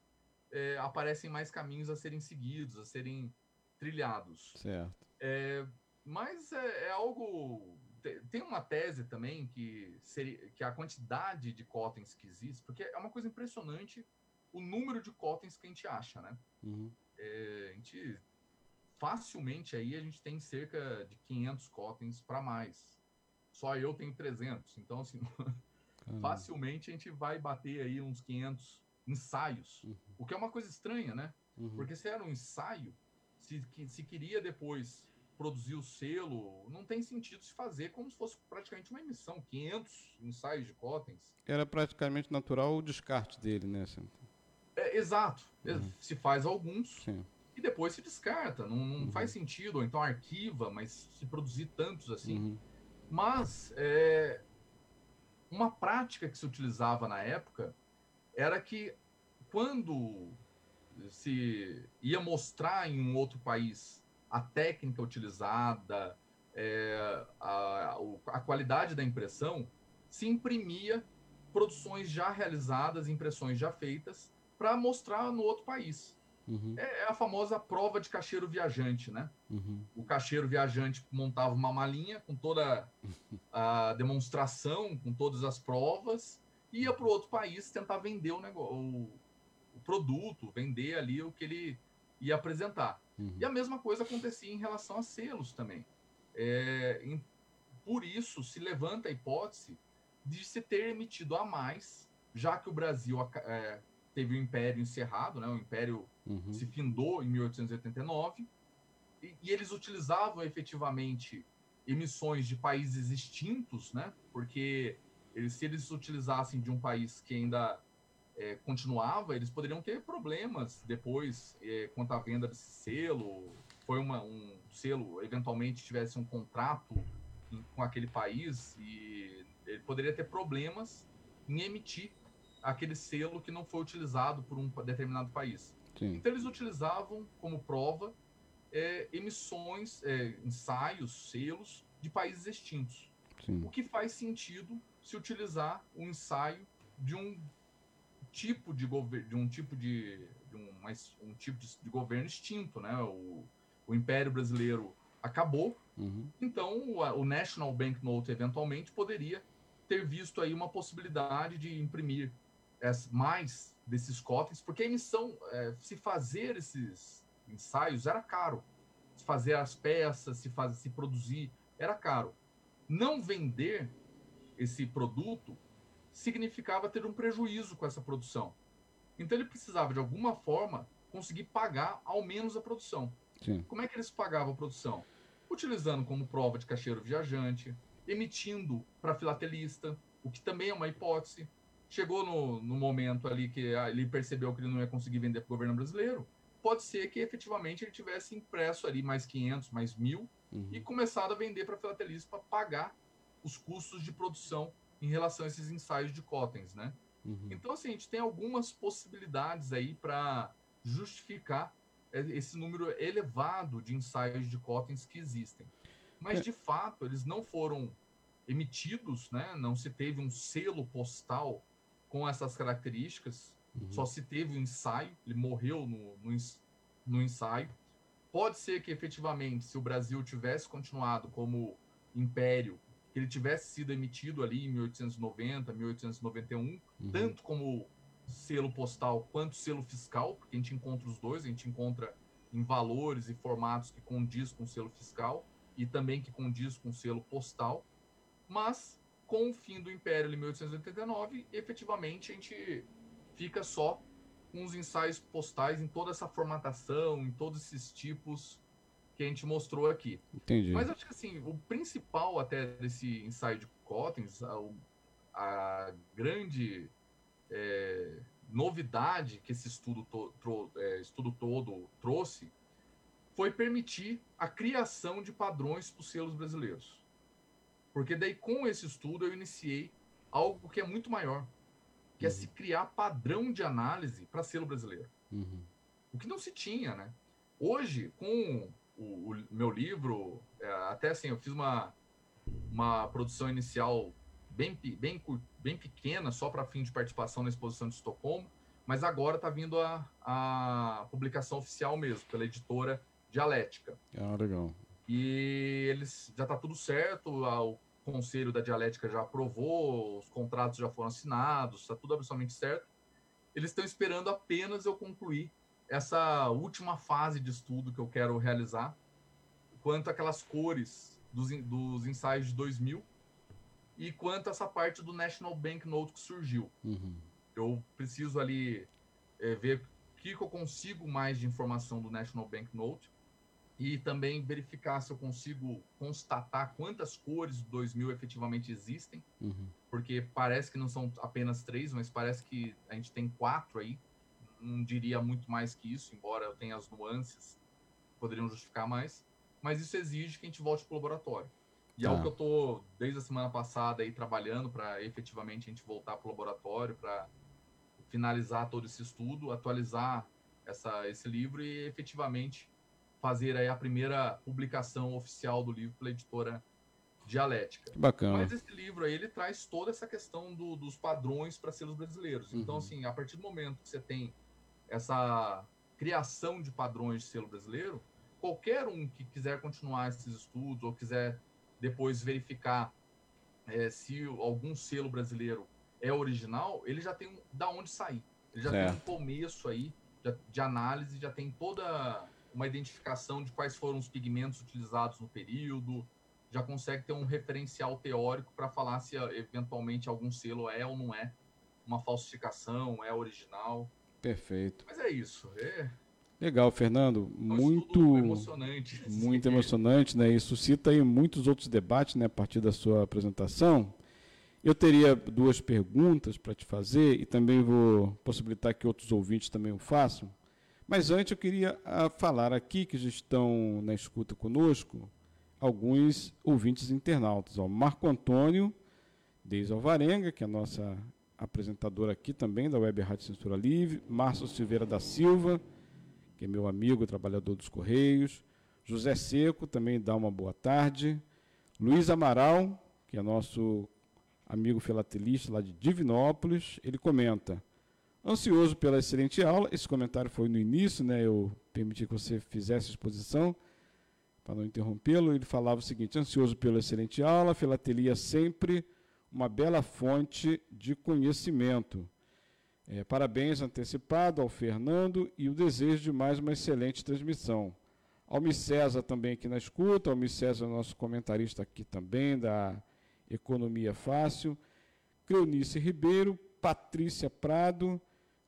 é, aparecem mais caminhos a serem seguidos, a serem trilhados. Certo. É, mas é, é, algo. Tem uma tese também que, seria, que a quantidade de cotens que existe, porque é uma coisa impressionante o número de cotens que a gente acha, né? Uhum. É, a gente facilmente aí a gente tem cerca de 500 cotens para mais. Só eu tenho 300, então assim, facilmente a gente vai bater aí uns 500 ensaios, uhum. o que é uma coisa estranha, né? Uhum. Porque se era um ensaio, se, se queria depois produzir o selo, não tem sentido se fazer como se fosse praticamente uma emissão, 500 ensaios de Cottens. Era praticamente natural o descarte dele, né? É, exato. Uhum. Se faz alguns Sim. e depois se descarta. Não, não uhum. faz sentido, ou então arquiva, mas se produzir tantos assim. Uhum. Mas é, uma prática que se utilizava na época era que quando se ia mostrar em um outro país a técnica utilizada, é, a, a qualidade da impressão, se imprimia produções já realizadas, impressões já feitas, para mostrar no outro país. Uhum. É, é, a famosa prova de cacheiro viajante, né? Uhum. O cacheiro viajante montava uma malinha com toda a demonstração, com todas as provas, ia para o outro país tentar vender o, negócio, o, o, produto, vender ali o que ele ia apresentar. Uhum. E a mesma coisa acontecia em relação a selos também. É, em, por isso, se levanta a hipótese de se ter emitido a mais, já que o Brasil é, teve o Império encerrado, né? o Império uhum. se findou em 1889, e, e eles utilizavam efetivamente emissões de países extintos, né? porque eles, se eles utilizassem de um país que ainda é, continuava, eles poderiam ter problemas depois é, quanto à venda desse selo. Foi uma, um selo, eventualmente tivesse um contrato em, com aquele país e ele poderia ter problemas em emitir aquele selo que não foi utilizado por um determinado país. Sim. Então eles utilizavam como prova é, emissões, é, ensaios, selos de países extintos. Sim. O que faz sentido se utilizar o um ensaio de um tipo de governo, de um tipo de, de um, mais, um tipo de, de, governo extinto, né? O, o Império Brasileiro acabou, uhum. então o, o National Banknote eventualmente poderia ter visto aí uma possibilidade de imprimir mais desses cotens, porque a emissão, é, se fazer esses ensaios era caro, se fazer as peças, se, fazer, se produzir era caro. Não vender esse produto significava ter um prejuízo com essa produção. Então ele precisava de alguma forma conseguir pagar ao menos a produção. Sim. Como é que eles pagavam a produção? Utilizando como prova de cacheiro viajante, emitindo para filatelista, o que também é uma hipótese. Chegou no, no momento ali que ele percebeu que ele não ia conseguir vender para o governo brasileiro, pode ser que efetivamente ele tivesse impresso ali mais 500, mais mil uhum. e começado a vender para filatelista para pagar os custos de produção em relação a esses ensaios de cotens, né? Uhum. Então, assim, a gente tem algumas possibilidades aí para justificar esse número elevado de ensaios de cotens que existem. Mas, é. de fato, eles não foram emitidos, né? Não se teve um selo postal com essas características, uhum. só se teve um ensaio, ele morreu no, no, no ensaio. Pode ser que, efetivamente, se o Brasil tivesse continuado como império que ele tivesse sido emitido ali em 1890, 1891, uhum. tanto como selo postal quanto selo fiscal, porque a gente encontra os dois, a gente encontra em valores e formatos que condiz com o selo fiscal e também que condiz com o selo postal, mas com o fim do Império em 1889, efetivamente a gente fica só com os ensaios postais em toda essa formatação, em todos esses tipos que a gente mostrou aqui. Entendi. Mas acho que assim, o principal até desse ensaio de Cottens, a, a grande é, novidade que esse estudo, to, tro, é, estudo todo trouxe foi permitir a criação de padrões para os selos brasileiros. Porque daí com esse estudo eu iniciei algo que é muito maior, que é uhum. é se criar padrão de análise para selo brasileiro. Uhum. O que não se tinha, né? Hoje, com o, o meu livro, é, até assim, eu fiz uma, uma produção inicial bem, bem, bem pequena, só para fim de participação na exposição de Estocolmo, mas agora está vindo a, a publicação oficial mesmo, pela editora Dialética. Ah, legal. E eles já está tudo certo, o conselho da Dialética já aprovou, os contratos já foram assinados, está tudo absolutamente certo. Eles estão esperando apenas eu concluir essa última fase de estudo que eu quero realizar, quanto aquelas cores dos, dos ensaios de 2000 e quanto essa parte do National Bank Note que surgiu. Uhum. Eu preciso ali é, ver o que, que eu consigo mais de informação do National Bank Note e também verificar se eu consigo constatar quantas cores do 2000 efetivamente existem, uhum. porque parece que não são apenas três, mas parece que a gente tem quatro aí não diria muito mais que isso, embora eu tenha as nuances que poderiam justificar mais, mas isso exige que a gente volte para o laboratório. E é algo tá. que eu estou, desde a semana passada, aí, trabalhando para efetivamente a gente voltar para o laboratório, para finalizar todo esse estudo, atualizar essa, esse livro e efetivamente fazer aí a primeira publicação oficial do livro pela editora Dialética. Bacana. Mas esse livro aí, ele traz toda essa questão do, dos padrões para selos brasileiros. Então, uhum. assim, a partir do momento que você tem essa criação de padrões de selo brasileiro, qualquer um que quiser continuar esses estudos ou quiser depois verificar é, se algum selo brasileiro é original, ele já tem da onde sair. Ele já certo. tem um começo aí de, de análise, já tem toda uma identificação de quais foram os pigmentos utilizados no período, já consegue ter um referencial teórico para falar se eventualmente algum selo é ou não é uma falsificação, é original. Perfeito. Mas é isso. É... Legal, Fernando. É um muito emocionante. Muito emocionante, né? E suscita aí muitos outros debates, né, a partir da sua apresentação. Eu teria duas perguntas para te fazer e também vou possibilitar que outros ouvintes também o façam. Mas antes eu queria ah, falar aqui que já estão na escuta conosco alguns ouvintes internautas. Ó, Marco Antônio Deis Alvarenga, que é a nossa apresentador aqui também da Web Rádio Censura Livre, Márcio Silveira da Silva, que é meu amigo, trabalhador dos Correios, José Seco também dá uma boa tarde, Luiz Amaral, que é nosso amigo filatelista lá de Divinópolis, ele comenta: Ansioso pela excelente aula, esse comentário foi no início, né? Eu permiti que você fizesse a exposição, para não interrompê-lo. Ele falava o seguinte: ansioso pela excelente aula, filatelia sempre uma bela fonte de conhecimento. É, parabéns antecipado ao Fernando e o desejo de mais uma excelente transmissão. Almi César também aqui na escuta, Almi César, nosso comentarista aqui também da Economia Fácil. Cleonice Ribeiro, Patrícia Prado,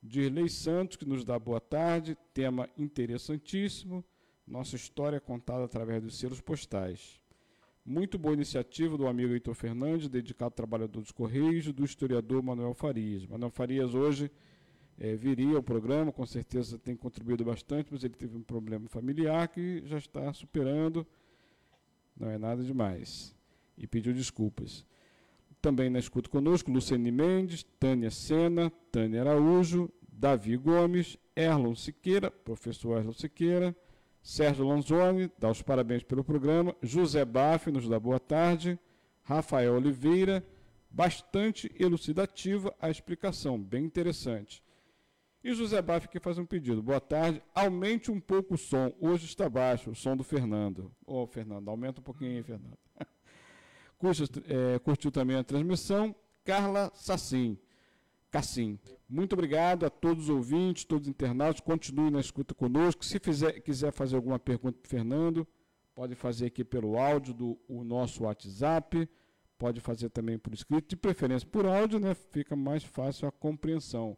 Dirley Santos, que nos dá boa tarde, tema interessantíssimo, nossa história contada através dos selos postais. Muito boa iniciativa do amigo Heitor Fernandes, dedicado ao trabalhador dos Correios, do historiador Manuel Farias. Manuel Farias hoje é, viria ao programa, com certeza tem contribuído bastante, mas ele teve um problema familiar que já está superando, não é nada demais, e pediu desculpas. Também na escuta conosco, Luciane Mendes, Tânia Sena, Tânia Araújo, Davi Gomes, Erlon Siqueira, professor Erlon Siqueira, Sérgio Lanzoni, dá os parabéns pelo programa, José Baff, nos dá boa tarde, Rafael Oliveira, bastante elucidativa a explicação, bem interessante. E José Baff que faz um pedido. Boa tarde. Aumente um pouco o som. Hoje está baixo, o som do Fernando. Ô, oh, Fernando, aumenta um pouquinho aí, Fernando. Curtiu, é, curtiu também a transmissão. Carla Sassim. Cassim. Muito obrigado a todos os ouvintes, todos os internautas. Continue na escuta conosco. Se fizer, quiser fazer alguma pergunta para o Fernando, pode fazer aqui pelo áudio do nosso WhatsApp. Pode fazer também por escrito, de preferência por áudio, né? Fica mais fácil a compreensão.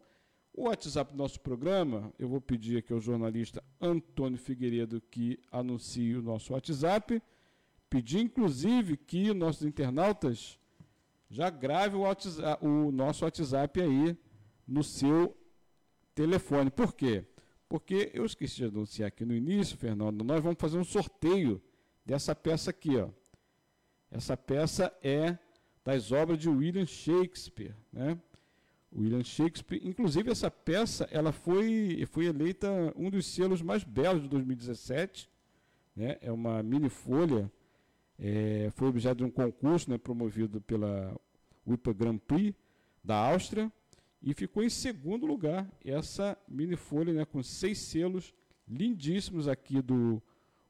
O WhatsApp do nosso programa, eu vou pedir aqui ao jornalista Antônio Figueiredo que anuncie o nosso WhatsApp. Pedir, inclusive, que nossos internautas já gravem o, WhatsApp, o nosso WhatsApp aí no seu telefone. Por quê? Porque eu esqueci de anunciar aqui no início, Fernando, nós vamos fazer um sorteio dessa peça aqui. Ó. Essa peça é das obras de William Shakespeare. Né? William Shakespeare. Inclusive, essa peça ela foi, foi eleita um dos selos mais belos de 2017. Né? É uma mini folha é, foi objeto de um concurso né, promovido pela UIPA Grand Prix da Áustria e ficou em segundo lugar essa mini folha né, com seis selos lindíssimos aqui do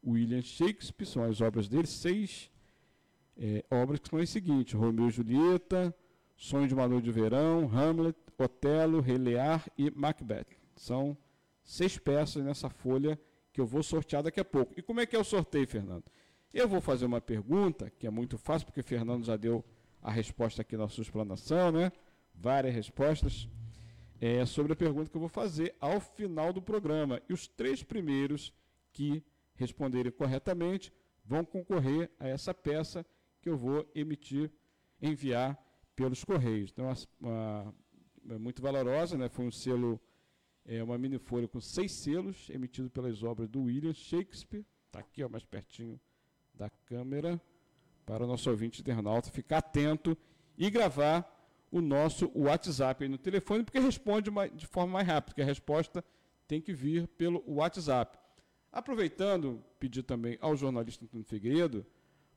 William Shakespeare, são as obras dele, seis é, obras que são as seguintes, Romeu e Julieta, Sonho de uma Noite de Verão, Hamlet, Otelo, Rei Lear e Macbeth. São seis peças nessa folha que eu vou sortear daqui a pouco. E como é que é o sorteio, Fernando? Eu vou fazer uma pergunta, que é muito fácil, porque o Fernando já deu a resposta aqui na sua explanação, né? Várias respostas. É sobre a pergunta que eu vou fazer ao final do programa. E os três primeiros que responderem corretamente vão concorrer a essa peça que eu vou emitir, enviar pelos Correios. Então, uma, uma, muito valorosa, né? foi um selo, é, uma mini folha com seis selos, emitido pelas obras do William Shakespeare. Está aqui, ó, mais pertinho da câmera para o nosso ouvinte internauta ficar atento e gravar o nosso WhatsApp no telefone, porque responde de forma mais rápida, porque a resposta tem que vir pelo WhatsApp. Aproveitando, pedir também ao jornalista Antônio Figueiredo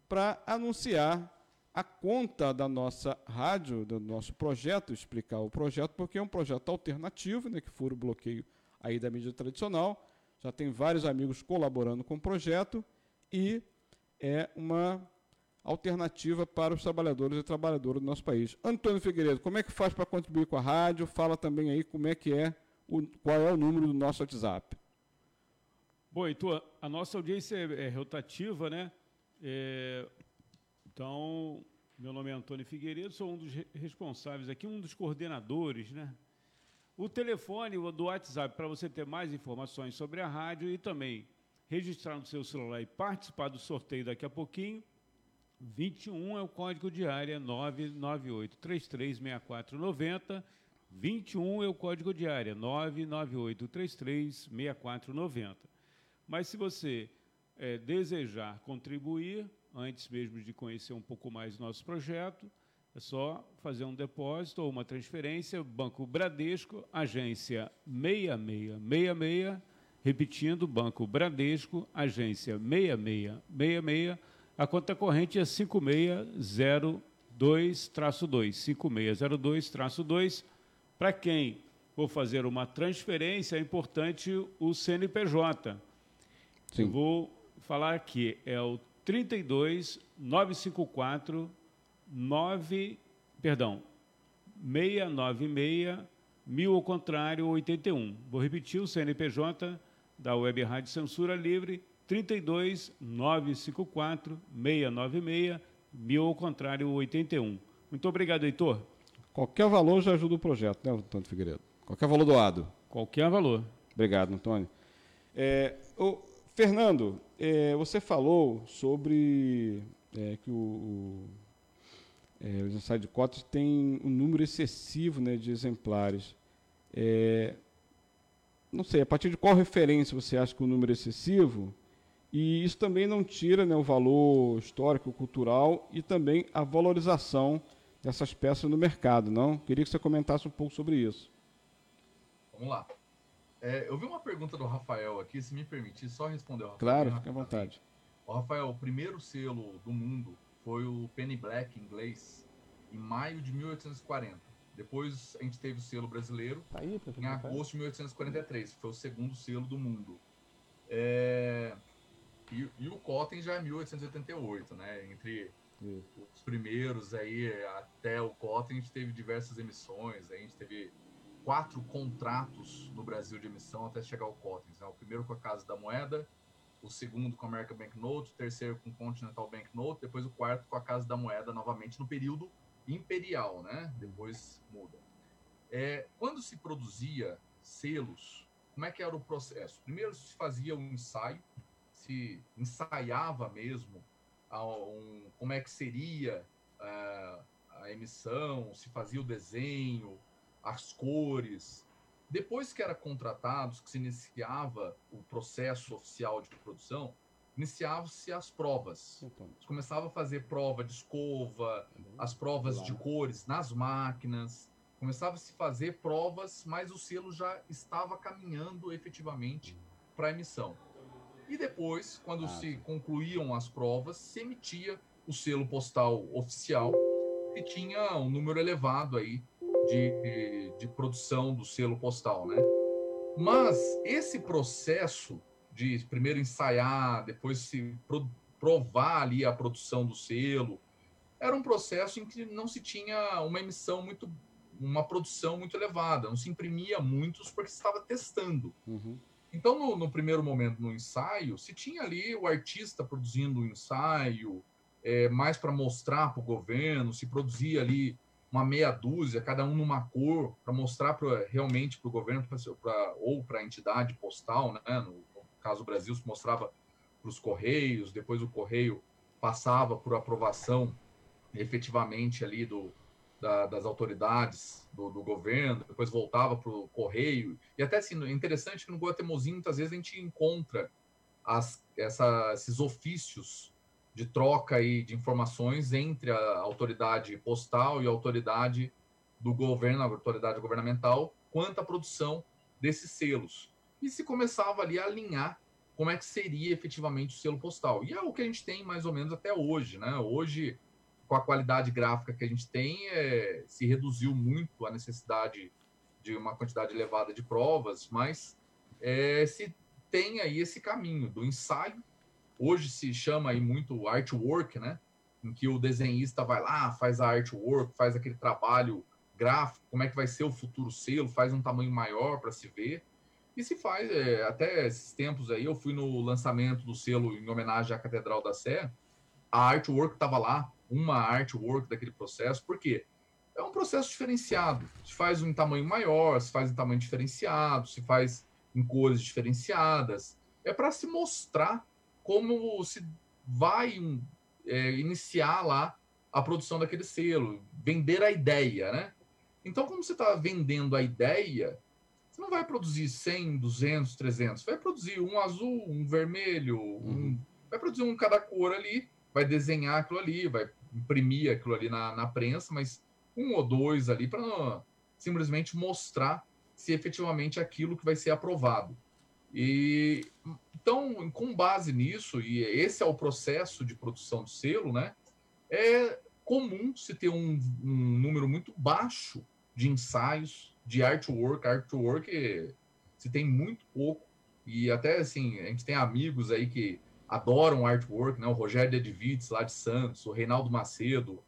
para anunciar a conta da nossa rádio, do nosso projeto, explicar o projeto, porque é um projeto alternativo, né, que fura o bloqueio aí da mídia tradicional. Já tem vários amigos colaborando com o projeto e é uma alternativa para os trabalhadores e trabalhadoras do nosso país. Antônio Figueiredo, como é que faz para contribuir com a rádio? Fala também aí como é que é, o, qual é o número do nosso WhatsApp. Bom, então, a nossa audiência é, é rotativa, né? É, então, meu nome é Antônio Figueiredo, sou um dos responsáveis aqui, um dos coordenadores, né? O telefone do WhatsApp para você ter mais informações sobre a rádio e também registrar no seu celular e participar do sorteio daqui a pouquinho. 21 é o código de área 998-336490. 21 é o código de área 998-336490. Mas se você é, desejar contribuir, antes mesmo de conhecer um pouco mais do nosso projeto, é só fazer um depósito ou uma transferência, Banco Bradesco, agência 6666 Repetindo, Banco Bradesco, agência 6666, a conta corrente é 5602-2, 5602-2. Para quem vou fazer uma transferência, é importante o CNPJ. Sim. Eu vou falar aqui, é o 32 954 9, perdão, 696 mil ao contrário 81. Vou repetir o CNPJ da Web Rádio Censura Livre 32 954 696 mil ao contrário 81. Muito obrigado, Heitor. Qualquer valor já ajuda o projeto, né, Antônio Figueiredo? Qualquer valor doado. Qualquer valor. Obrigado, Antônio. É, o, Fernando, é, você falou sobre é, que o, o, é, ensaios de cotas tem um número excessivo né, de exemplares. É, não sei, a partir de qual referência você acha que o número é excessivo? E isso também não tira né, o valor histórico, cultural e também a valorização dessas peças no mercado, não? Queria que você comentasse um pouco sobre isso. Vamos lá. É, eu vi uma pergunta do Rafael aqui, se me permitir, só responder. Rafael, claro, fique à vontade. O Rafael, o primeiro selo do mundo foi o Penny Black inglês, em maio de 1840. Depois a gente teve o selo brasileiro tá aí, em agosto de 1843, que foi o segundo selo do mundo. É... E, e, o Cotton já é 1888, né? Entre Isso. os primeiros aí até o Cotton a gente teve diversas emissões, a gente teve quatro contratos no Brasil de emissão até chegar ao Cottons. Né? O primeiro com a Casa da Moeda, o segundo com a American Banknote, o terceiro com o Continental Banknote, depois o quarto com a Casa da Moeda novamente no período imperial, né? Depois muda. É, quando se produzia selos, como é que era o processo? Primeiro se fazia um ensaio, se ensaiava mesmo um, como é que seria uh, a emissão, se fazia o desenho, as cores. Depois que era contratados, que se iniciava o processo oficial de produção, iniciavam-se as provas. Então. Começava a fazer prova de escova, as provas de cores nas máquinas. Começava a se fazer provas, mas o selo já estava caminhando efetivamente para emissão. E depois, quando ah, se concluíam as provas, se emitia o selo postal oficial, que tinha um número elevado aí de, de produção do selo postal, né? Mas esse processo de primeiro ensaiar, depois se pro, provar ali a produção do selo, era um processo em que não se tinha uma emissão muito, uma produção muito elevada, não se imprimia muitos porque se estava testando. Uhum. Então, no, no, primeiro momento, no ensaio, se tinha ali o artista produzindo o um ensaio, é, mais para mostrar para o governo, se produzia ali uma meia dúzia, cada um numa cor, para mostrar pra, realmente para o governo pra, pra, ou para a entidade postal, né? no, caso Brasil, se mostrava para os Correios, depois o Correio passava por aprovação efetivamente ali do, da, das autoridades do, do, governo, depois voltava para o Correio. E até assim, é interessante que no Guatemozinho, muitas vezes, a gente encontra as, essa, esses ofícios de troca aí de informações entre a autoridade postal e a autoridade do governo, a autoridade governamental, quanto à produção desses selos. E se começava ali a alinhar como é que seria efetivamente o selo postal. E é o que a gente tem mais ou menos até hoje, né? Hoje, com a qualidade gráfica que a gente tem, é, se reduziu muito a necessidade de uma quantidade elevada de provas, mas é, se tem aí esse caminho do ensaio hoje se chama aí muito artwork, né? Em que o desenhista vai lá, faz a artwork, faz aquele trabalho gráfico, como é que vai ser o futuro selo, faz um tamanho maior para se ver. E se faz, é, até esses tempos aí, eu fui no lançamento do selo em homenagem à Catedral da Sé, a artwork estava lá, uma artwork daquele processo, por quê? É um processo diferenciado. Se faz em tamanho maior, se faz em tamanho diferenciado, se faz em cores diferenciadas. É para se mostrar como se vai é, iniciar lá a produção daquele selo, vender a ideia, né? Então, como você está vendendo a ideia, você não vai produzir 100, 200, 300, vai produzir um azul, um vermelho, um, uhum. vai produzir um cada cor ali, vai desenhar aquilo ali, vai imprimir aquilo ali na, na prensa, mas um ou dois ali para simplesmente mostrar se efetivamente é aquilo que vai ser aprovado. E então, com base nisso, e esse é o processo de produção do selo, né? É comum se ter um, um número muito baixo de ensaios, de artwork. Artwork se tem muito pouco. E até assim, a gente tem amigos aí que adoram artwork, né? O Rogério Edvites, lá de Santos, o Reinaldo Macedo.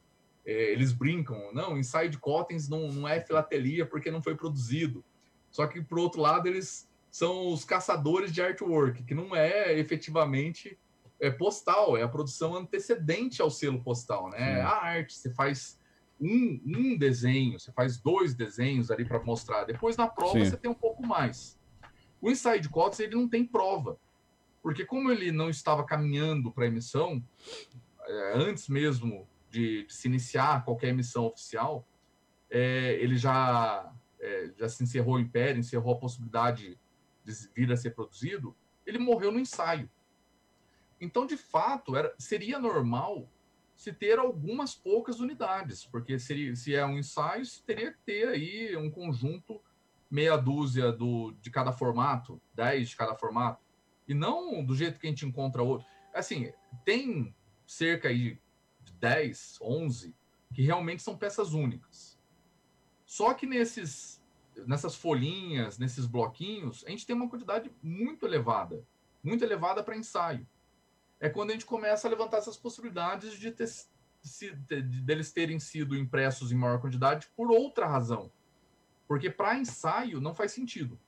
É, eles brincam, não, Inside Cottons não, não é filatelia porque não foi produzido. Só que, por outro lado, eles são os caçadores de artwork, que não é efetivamente é, postal, é a produção antecedente ao selo postal, né? Sim. A arte, você faz um, um desenho, você faz dois desenhos ali para mostrar. Depois, na prova, Sim. você tem um pouco mais. O Inside Cottons, ele não tem prova. Porque como ele não estava caminhando para emissão, é, antes mesmo de, de, se iniciar qualquer emissão oficial, é, ele já, é, já se encerrou o império, encerrou a possibilidade de vir a ser produzido, ele morreu no ensaio. Então, de fato, era, seria normal se ter algumas poucas unidades, porque seria, se é um ensaio, teria que ter aí um conjunto, meia dúzia do, de cada formato, dez de cada formato. E não do jeito que a gente encontra outro. Assim, tem cerca de 10, 11 que realmente são peças únicas. Só que nesses nessas folhinhas, nesses bloquinhos, a gente tem uma quantidade muito elevada, muito elevada para ensaio. É quando a gente começa a levantar essas possibilidades de, ter, de deles terem sido impressos em maior quantidade por outra razão. Porque para ensaio não faz sentido.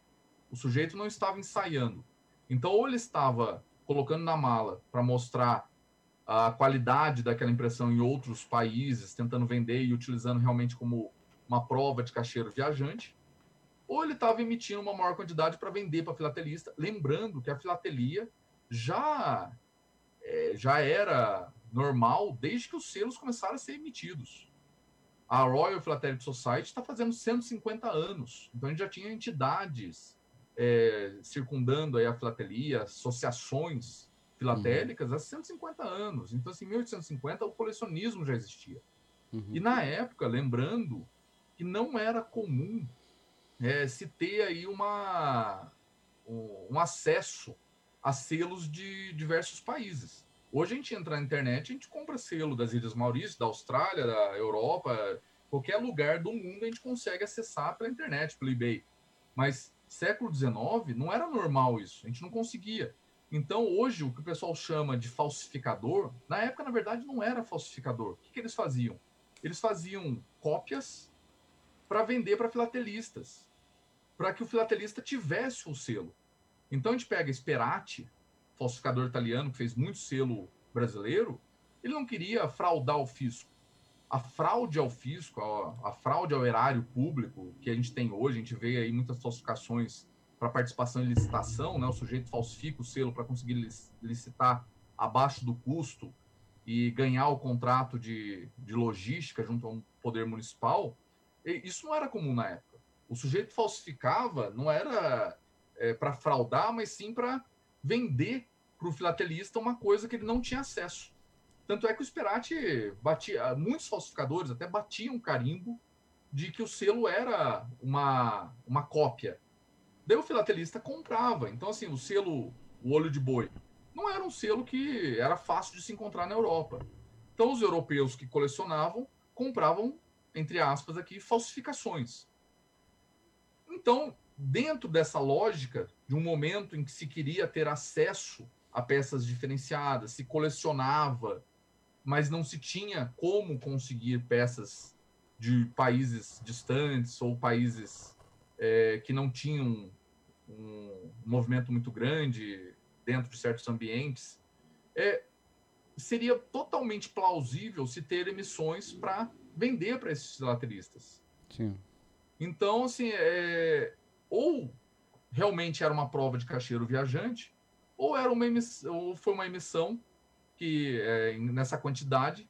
O sujeito não estava ensaiando. Então, ou ele estava colocando na mala para mostrar a qualidade daquela impressão em outros países, tentando vender e utilizando realmente como uma prova de cacheiro viajante, ou ele estava emitindo uma maior quantidade para vender para filatelista, lembrando que a filatelia já é, já era normal desde que os selos começaram a ser emitidos. A Royal Philatelic Society está fazendo 150 anos, então a gente já tinha entidades é, circundando a filatelia, associações filatélicas uhum. há 150 anos. Então, assim, em 1850 o colecionismo já existia. Uhum. E na época, lembrando que não era comum é, se ter aí uma, um, um, acesso a selos de diversos países. Hoje a gente entra na internet, a gente compra selo das Ilhas Maurício, da Austrália, da Europa, qualquer lugar do mundo a gente consegue acessar pela internet, pelo eBay. Mas século XIX, não era normal isso, a gente não conseguia. Então, hoje, o que o pessoal chama de falsificador, na época, na verdade, não era falsificador. O que, que eles faziam? Eles faziam cópias para vender para filatelistas, para que o filatelista tivesse o selo. Então, a gente pega Sperati, falsificador italiano, que fez muito selo brasileiro, ele não queria fraudar o fisco a fraude ao fisco, a, a, fraude ao erário público que a gente tem hoje, a gente vê aí muitas falsificações para participação em licitação, né? O sujeito falsifica o selo para conseguir licitar abaixo do custo e ganhar o contrato de, de logística junto a um poder municipal. isso não era comum na época. O sujeito falsificava não era é, para fraudar, mas sim para vender para o filatelista uma coisa que ele não tinha acesso. Tanto é que o Sperati batia, muitos falsificadores até batiam carimbo de que o selo era uma, uma cópia. Daí o filatelista comprava. Então, assim, o selo, o olho de boi, não era um selo que era fácil de se encontrar na Europa. Então, os europeus que colecionavam compravam, entre aspas, aqui, falsificações. Então, dentro dessa lógica, de um momento em que se queria ter acesso a peças diferenciadas, se colecionava mas não se tinha como conseguir peças de países distantes ou países é, que não tinham um movimento muito grande dentro de certos ambientes, é, seria totalmente plausível se ter emissões para vender para esses filatelistas. Sim. Então, assim, é, ou realmente era uma prova de cacheiro viajante, ou era uma emissão, ou foi uma emissão que é, nessa quantidade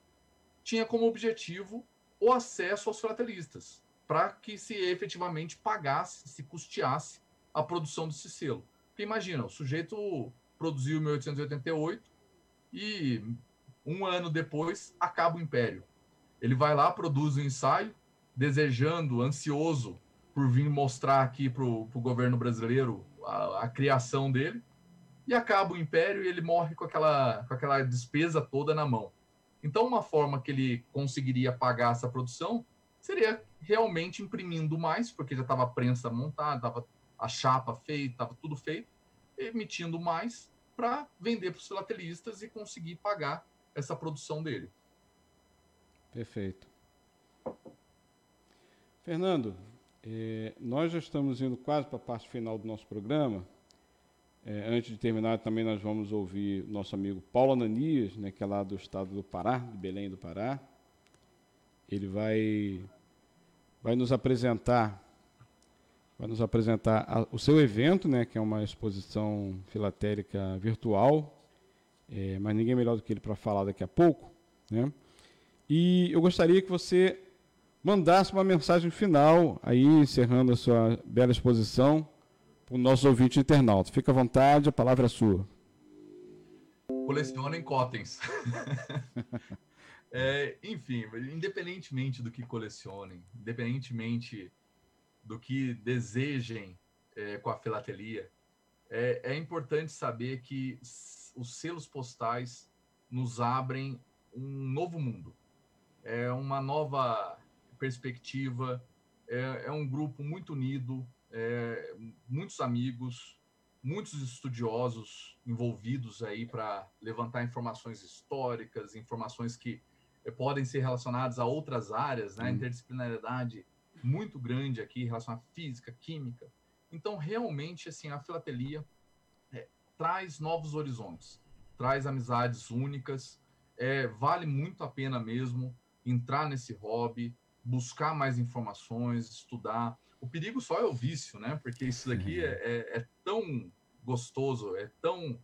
tinha como objetivo o acesso aos filatelistas, para que se efetivamente pagasse, se custeasse a produção desse selo. Porque imagina, o sujeito produziu em 1888 e um ano depois acaba o império. Ele vai lá, produz o um ensaio, desejando, ansioso por vir mostrar aqui para o governo brasileiro a, a criação dele e acaba o império e ele morre com aquela, com aquela despesa toda na mão. Então, uma forma que ele conseguiria pagar essa produção seria realmente imprimindo mais, porque já estava a prensa montada, estava a chapa feita, estava tudo feito, emitindo mais para vender para os filatelistas e conseguir pagar essa produção dele. Perfeito. Fernando, eh, nós já estamos indo quase para a parte final do nosso programa. Eh, antes de terminar, também nós vamos ouvir nosso amigo Paulo Ananias, né, que é lá do estado do Pará, de Belém do Pará. Ele vai, vai nos apresentar vai nos apresentar a, o seu evento, né, que é uma exposição filatélica virtual, é, mas ninguém melhor do que ele para falar daqui a pouco. Né? E eu gostaria que você mandasse uma mensagem final, aí encerrando a sua bela exposição, para o nosso ouvinte internauta. Fica à vontade, a palavra é sua. Colecionem cotens. é, enfim, independentemente do que colecionem, independentemente do que desejem é, com a filatelia, é, é importante saber que os selos postais nos abrem um novo mundo. É uma nova perspectiva, é, é um grupo muito unido, é, muitos amigos, muitos estudiosos envolvidos aí para levantar informações históricas, informações que é, podem ser relacionadas a outras áreas, né? Hum. Interdisciplinaridade muito grande aqui em relação à física, química. Então, realmente, assim, a filatelia é, traz novos horizontes, traz amizades únicas, é, vale muito a pena mesmo entrar nesse hobby, buscar mais informações, estudar. O perigo só é o vício, né? Porque isso daqui uhum. é, é, é tão gostoso, é tão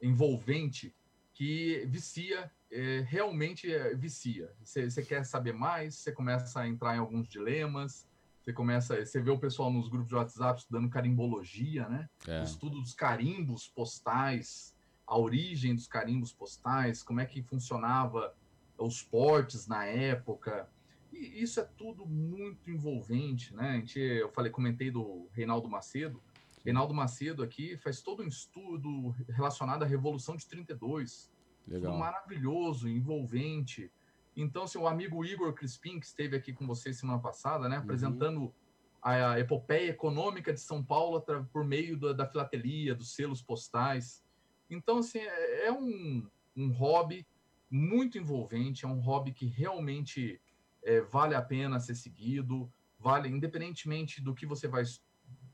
envolvente que vicia é, realmente é, vicia. Você quer saber mais, você começa a entrar em alguns dilemas, você começa, você vê o pessoal nos grupos de WhatsApp estudando carimbologia, né? É. Estudo dos carimbos postais, a origem dos carimbos postais, como é que funcionava os portes na época. E isso é tudo muito envolvente, né? A gente, eu falei, comentei do Reinaldo Macedo. Reinaldo Macedo aqui faz todo um estudo relacionado à Revolução de 32 Legal. maravilhoso, envolvente. Então, seu assim, amigo Igor Crispim, que esteve aqui com você semana passada, né, uhum. apresentando a epopeia econômica de São Paulo por meio da, da filatelia, dos selos postais. Então, assim, é, é um, um hobby muito envolvente, é um hobby que realmente é, vale a pena ser seguido, vale, independentemente do que você vai,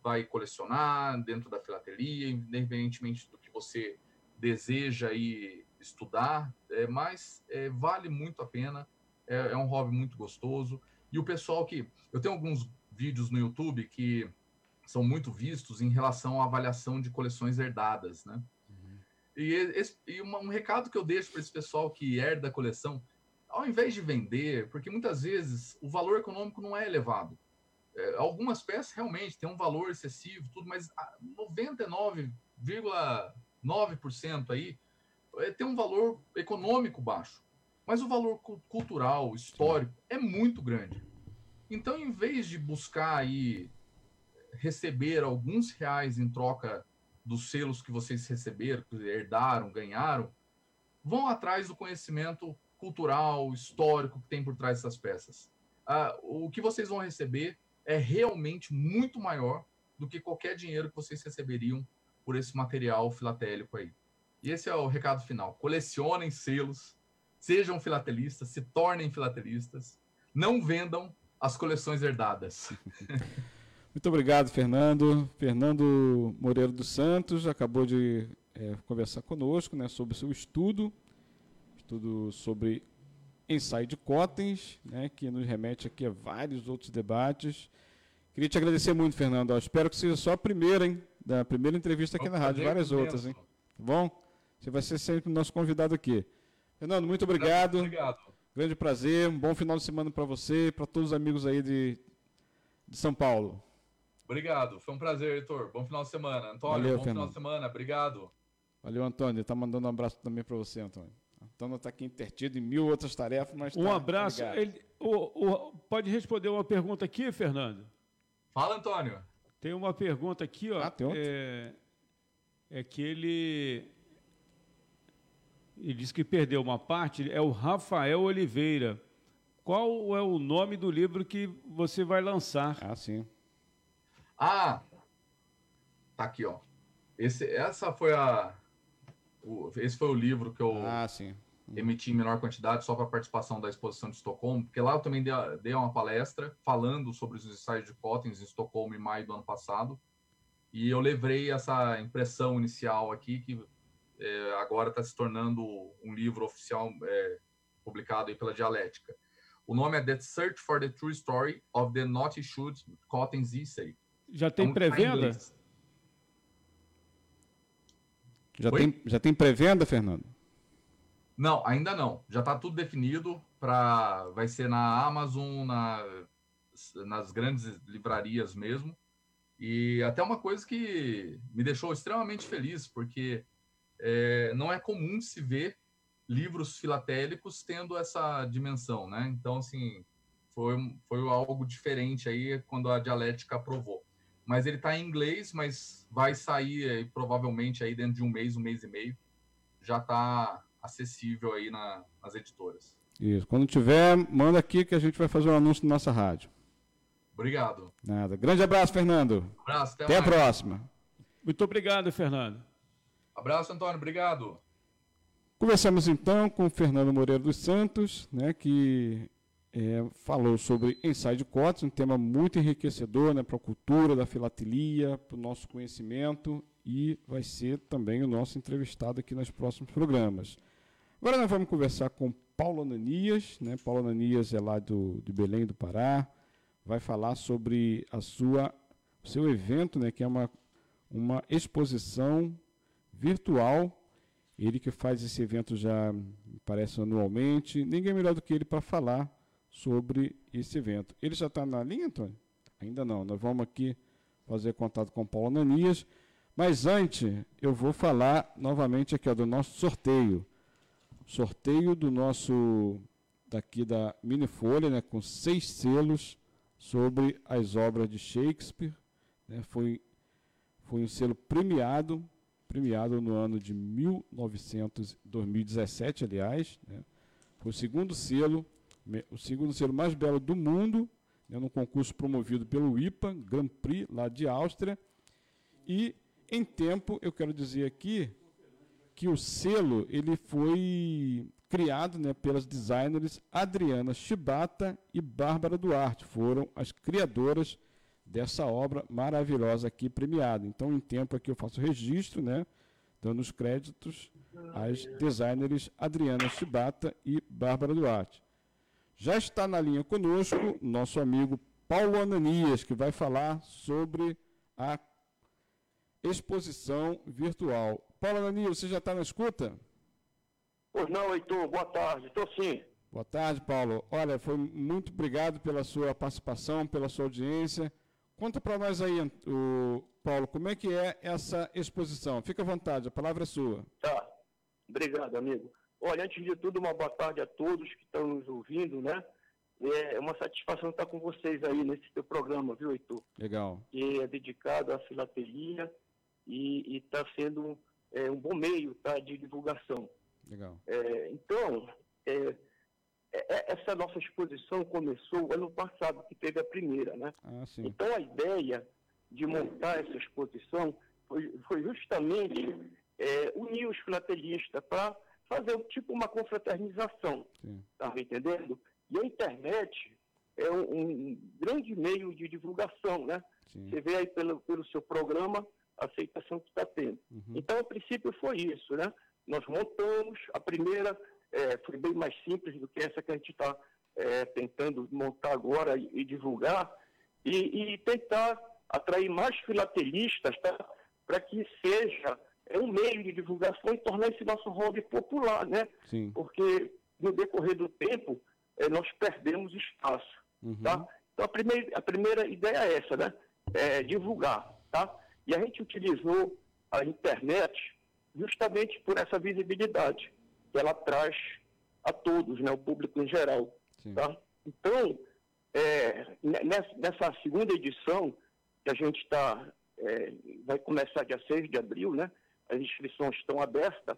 vai colecionar dentro da filatelia, independentemente do que você deseja aí estudar, é, mas é, vale muito a pena. É, é, um hobby muito gostoso. E o pessoal que. Eu tenho alguns vídeos no YouTube que são muito vistos em relação à avaliação de coleções herdadas, né? Uhum. E, esse, e uma, um recado que eu deixo para esse pessoal que herda a coleção, ao invés de vender, porque muitas vezes o valor econômico não é elevado. É, algumas peças realmente têm um valor excessivo, tudo, mas 99,9% aí é, tem um valor econômico baixo, mas o valor cultural, histórico, é muito grande. Então, em vez de buscar aí receber alguns reais em troca dos selos que vocês receberam, que herdaram, ganharam, vão atrás do conhecimento cultural, histórico que tem por trás dessas peças. Ah, o que vocês vão receber é realmente muito maior do que qualquer dinheiro que vocês receberiam por esse material filatélico aí. E esse é o recado final. Colecionem selos, sejam filatelistas, se tornem filatelistas, não vendam as coleções herdadas. Muito obrigado, Fernando. Fernando Moreira dos Santos acabou de é, conversar conosco né, sobre o seu estudo, estudo sobre ensaio de cotens, né, que nos remete aqui a vários outros debates. Queria te agradecer muito, Fernando. Eu espero que seja só a primeira, hein? Da primeira entrevista aqui na rádio, várias outras, hein? Tá bom? Você vai ser sempre nosso convidado aqui. Fernando, muito obrigado. Obrigado. Grande prazer, um bom final de semana para você e para todos os amigos aí de, de São Paulo. Obrigado, foi um prazer, Heitor. Bom final de semana. Antônio, Valeu, bom Fernando. final de semana, obrigado. Valeu, Antônio. Está mandando um abraço também para você, Antônio. Antônio está aqui intertido em mil outras tarefas, mas. Um tá, abraço. Ele, o, o, pode responder uma pergunta aqui, Fernando? Fala, Antônio. Tem uma pergunta aqui, ó. Ah, tem outra? É, é que ele ele disse que perdeu uma parte, é o Rafael Oliveira. qual é o nome do livro que você vai lançar? Ah, sim. Ah, tá aqui, ó. Esse, essa foi a, o, esse foi o livro que eu ah, sim. emiti em menor quantidade só para participação da exposição de Estocolmo, porque lá eu também dei, dei uma palestra falando sobre os ensaios de Cottens em Estocolmo em maio do ano passado. E eu levei essa impressão inicial aqui, que é, agora está se tornando um livro oficial é, publicado aí pela Dialética. O nome é The Search for the True Story of the Not Issued Cottens Essay. Já tem então, pré-venda? Já tem, já tem pré-venda, Fernando? Não, ainda não. Já está tudo definido para vai ser na Amazon, na, nas grandes livrarias mesmo. E até uma coisa que me deixou extremamente feliz, porque é, não é comum se ver livros filatélicos tendo essa dimensão, né? Então, assim, foi, foi algo diferente aí quando a Dialética aprovou. Mas ele está em inglês, mas vai sair aí, provavelmente aí dentro de um mês, um mês e meio. Já está acessível aí na, nas editoras. Isso. Quando tiver, manda aqui que a gente vai fazer um anúncio na nossa rádio. Obrigado. Nada. Grande abraço, Fernando. abraço, até, até a próxima. Muito obrigado, Fernando. Abraço, Antônio. Obrigado. Conversamos então com o Fernando Moreira dos Santos, né, que é, falou sobre Inside Cotes, um tema muito enriquecedor né, para a cultura da filatelia, para o nosso conhecimento e vai ser também o nosso entrevistado aqui nos próximos programas. Agora nós vamos conversar com Paulo Ananias, né? Paulo Ananias é lá do, de Belém do Pará, vai falar sobre a sua, o seu evento, né, que é uma, uma exposição virtual. Ele que faz esse evento já, parece, anualmente. Ninguém melhor do que ele para falar sobre esse evento. Ele já está na linha, Antônio? Ainda não. Nós vamos aqui fazer contato com o Paulo Ananias. Mas antes, eu vou falar novamente aqui ó, do nosso sorteio. Sorteio do nosso, daqui da Minifolha, né, com seis selos sobre as obras de Shakespeare. Né, foi, foi um selo premiado, premiado no ano de 1900, 2017, aliás. Né, foi o segundo selo, o segundo selo mais belo do mundo, né, num concurso promovido pelo IPA, Grand Prix, lá de Áustria. E, em tempo, eu quero dizer aqui que o selo ele foi criado né, pelas designers Adriana Chibata e Bárbara Duarte. Foram as criadoras dessa obra maravilhosa aqui premiada. Então, em tempo aqui eu faço registro, né, dando os créditos às designers Adriana Chibata e Bárbara Duarte. Já está na linha conosco nosso amigo Paulo Ananias, que vai falar sobre a exposição virtual. Paulo Ananias, você já está na escuta? Pois não, Heitor, boa tarde, estou sim. Boa tarde, Paulo. Olha, foi muito obrigado pela sua participação, pela sua audiência. Conta para nós aí, o Paulo, como é que é essa exposição? Fica à vontade, a palavra é sua. Tá, obrigado, amigo. Olha, antes de tudo, uma boa tarde a todos que estão nos ouvindo, né? É uma satisfação estar com vocês aí nesse teu programa, viu, Heitor? Legal. Que é dedicado à filatelia e está sendo é, um bom meio tá, de divulgação. Legal. É, então, é, é, é, essa nossa exposição começou ano passado, que teve a primeira, né? Ah, sim. Então, a ideia de montar essa exposição foi, foi justamente é, unir os filatelistas para fazer tipo uma confraternização, tá me entendendo? E a internet é um, um grande meio de divulgação, né? Sim. Você vê aí pelo, pelo seu programa a aceitação que está tendo. Uhum. Então, a princípio foi isso, né? Nós montamos, a primeira é, foi bem mais simples do que essa que a gente está é, tentando montar agora e, e divulgar, e, e, tentar atrair mais filatelistas tá? para que seja é um meio de divulgação e tornar esse nosso hobby popular, né? Sim. Porque no decorrer do tempo é, nós perdemos espaço, uhum. tá? Então a primeira, a primeira ideia é essa, né? É divulgar, tá? E a gente utilizou a internet justamente por essa visibilidade que ela traz a todos, né? O público em geral, Sim. tá? Então, é, nessa segunda edição que a gente está é, vai começar dia 6 de abril, né? As inscrições estão abertas,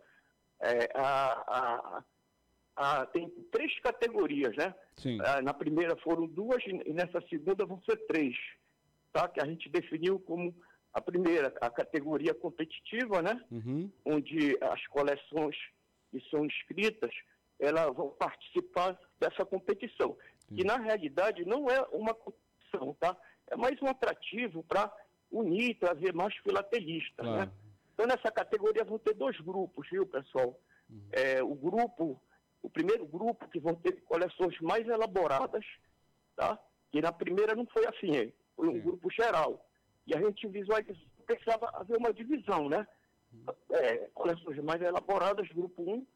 é, a, a, a, tem três categorias, né? Sim. Ah, na primeira foram duas e nessa segunda vão ser três, tá? Que a gente definiu como a primeira, a categoria competitiva, né? Uhum. Onde as coleções que são inscritas, elas vão participar dessa competição. Que na realidade não é uma competição, tá? É mais um atrativo para unir, trazer mais filatelistas, Claro. né? Então nessa categoria vão ter dois grupos, viu, pessoal? É, o grupo, o primeiro grupo que vão ter coleções mais elaboradas, tá? Que na primeira não foi assim, hein? foi um Sim. grupo geral. E a gente visualizou precisava haver uma divisão, né? É, coleções mais elaboradas, grupo 1,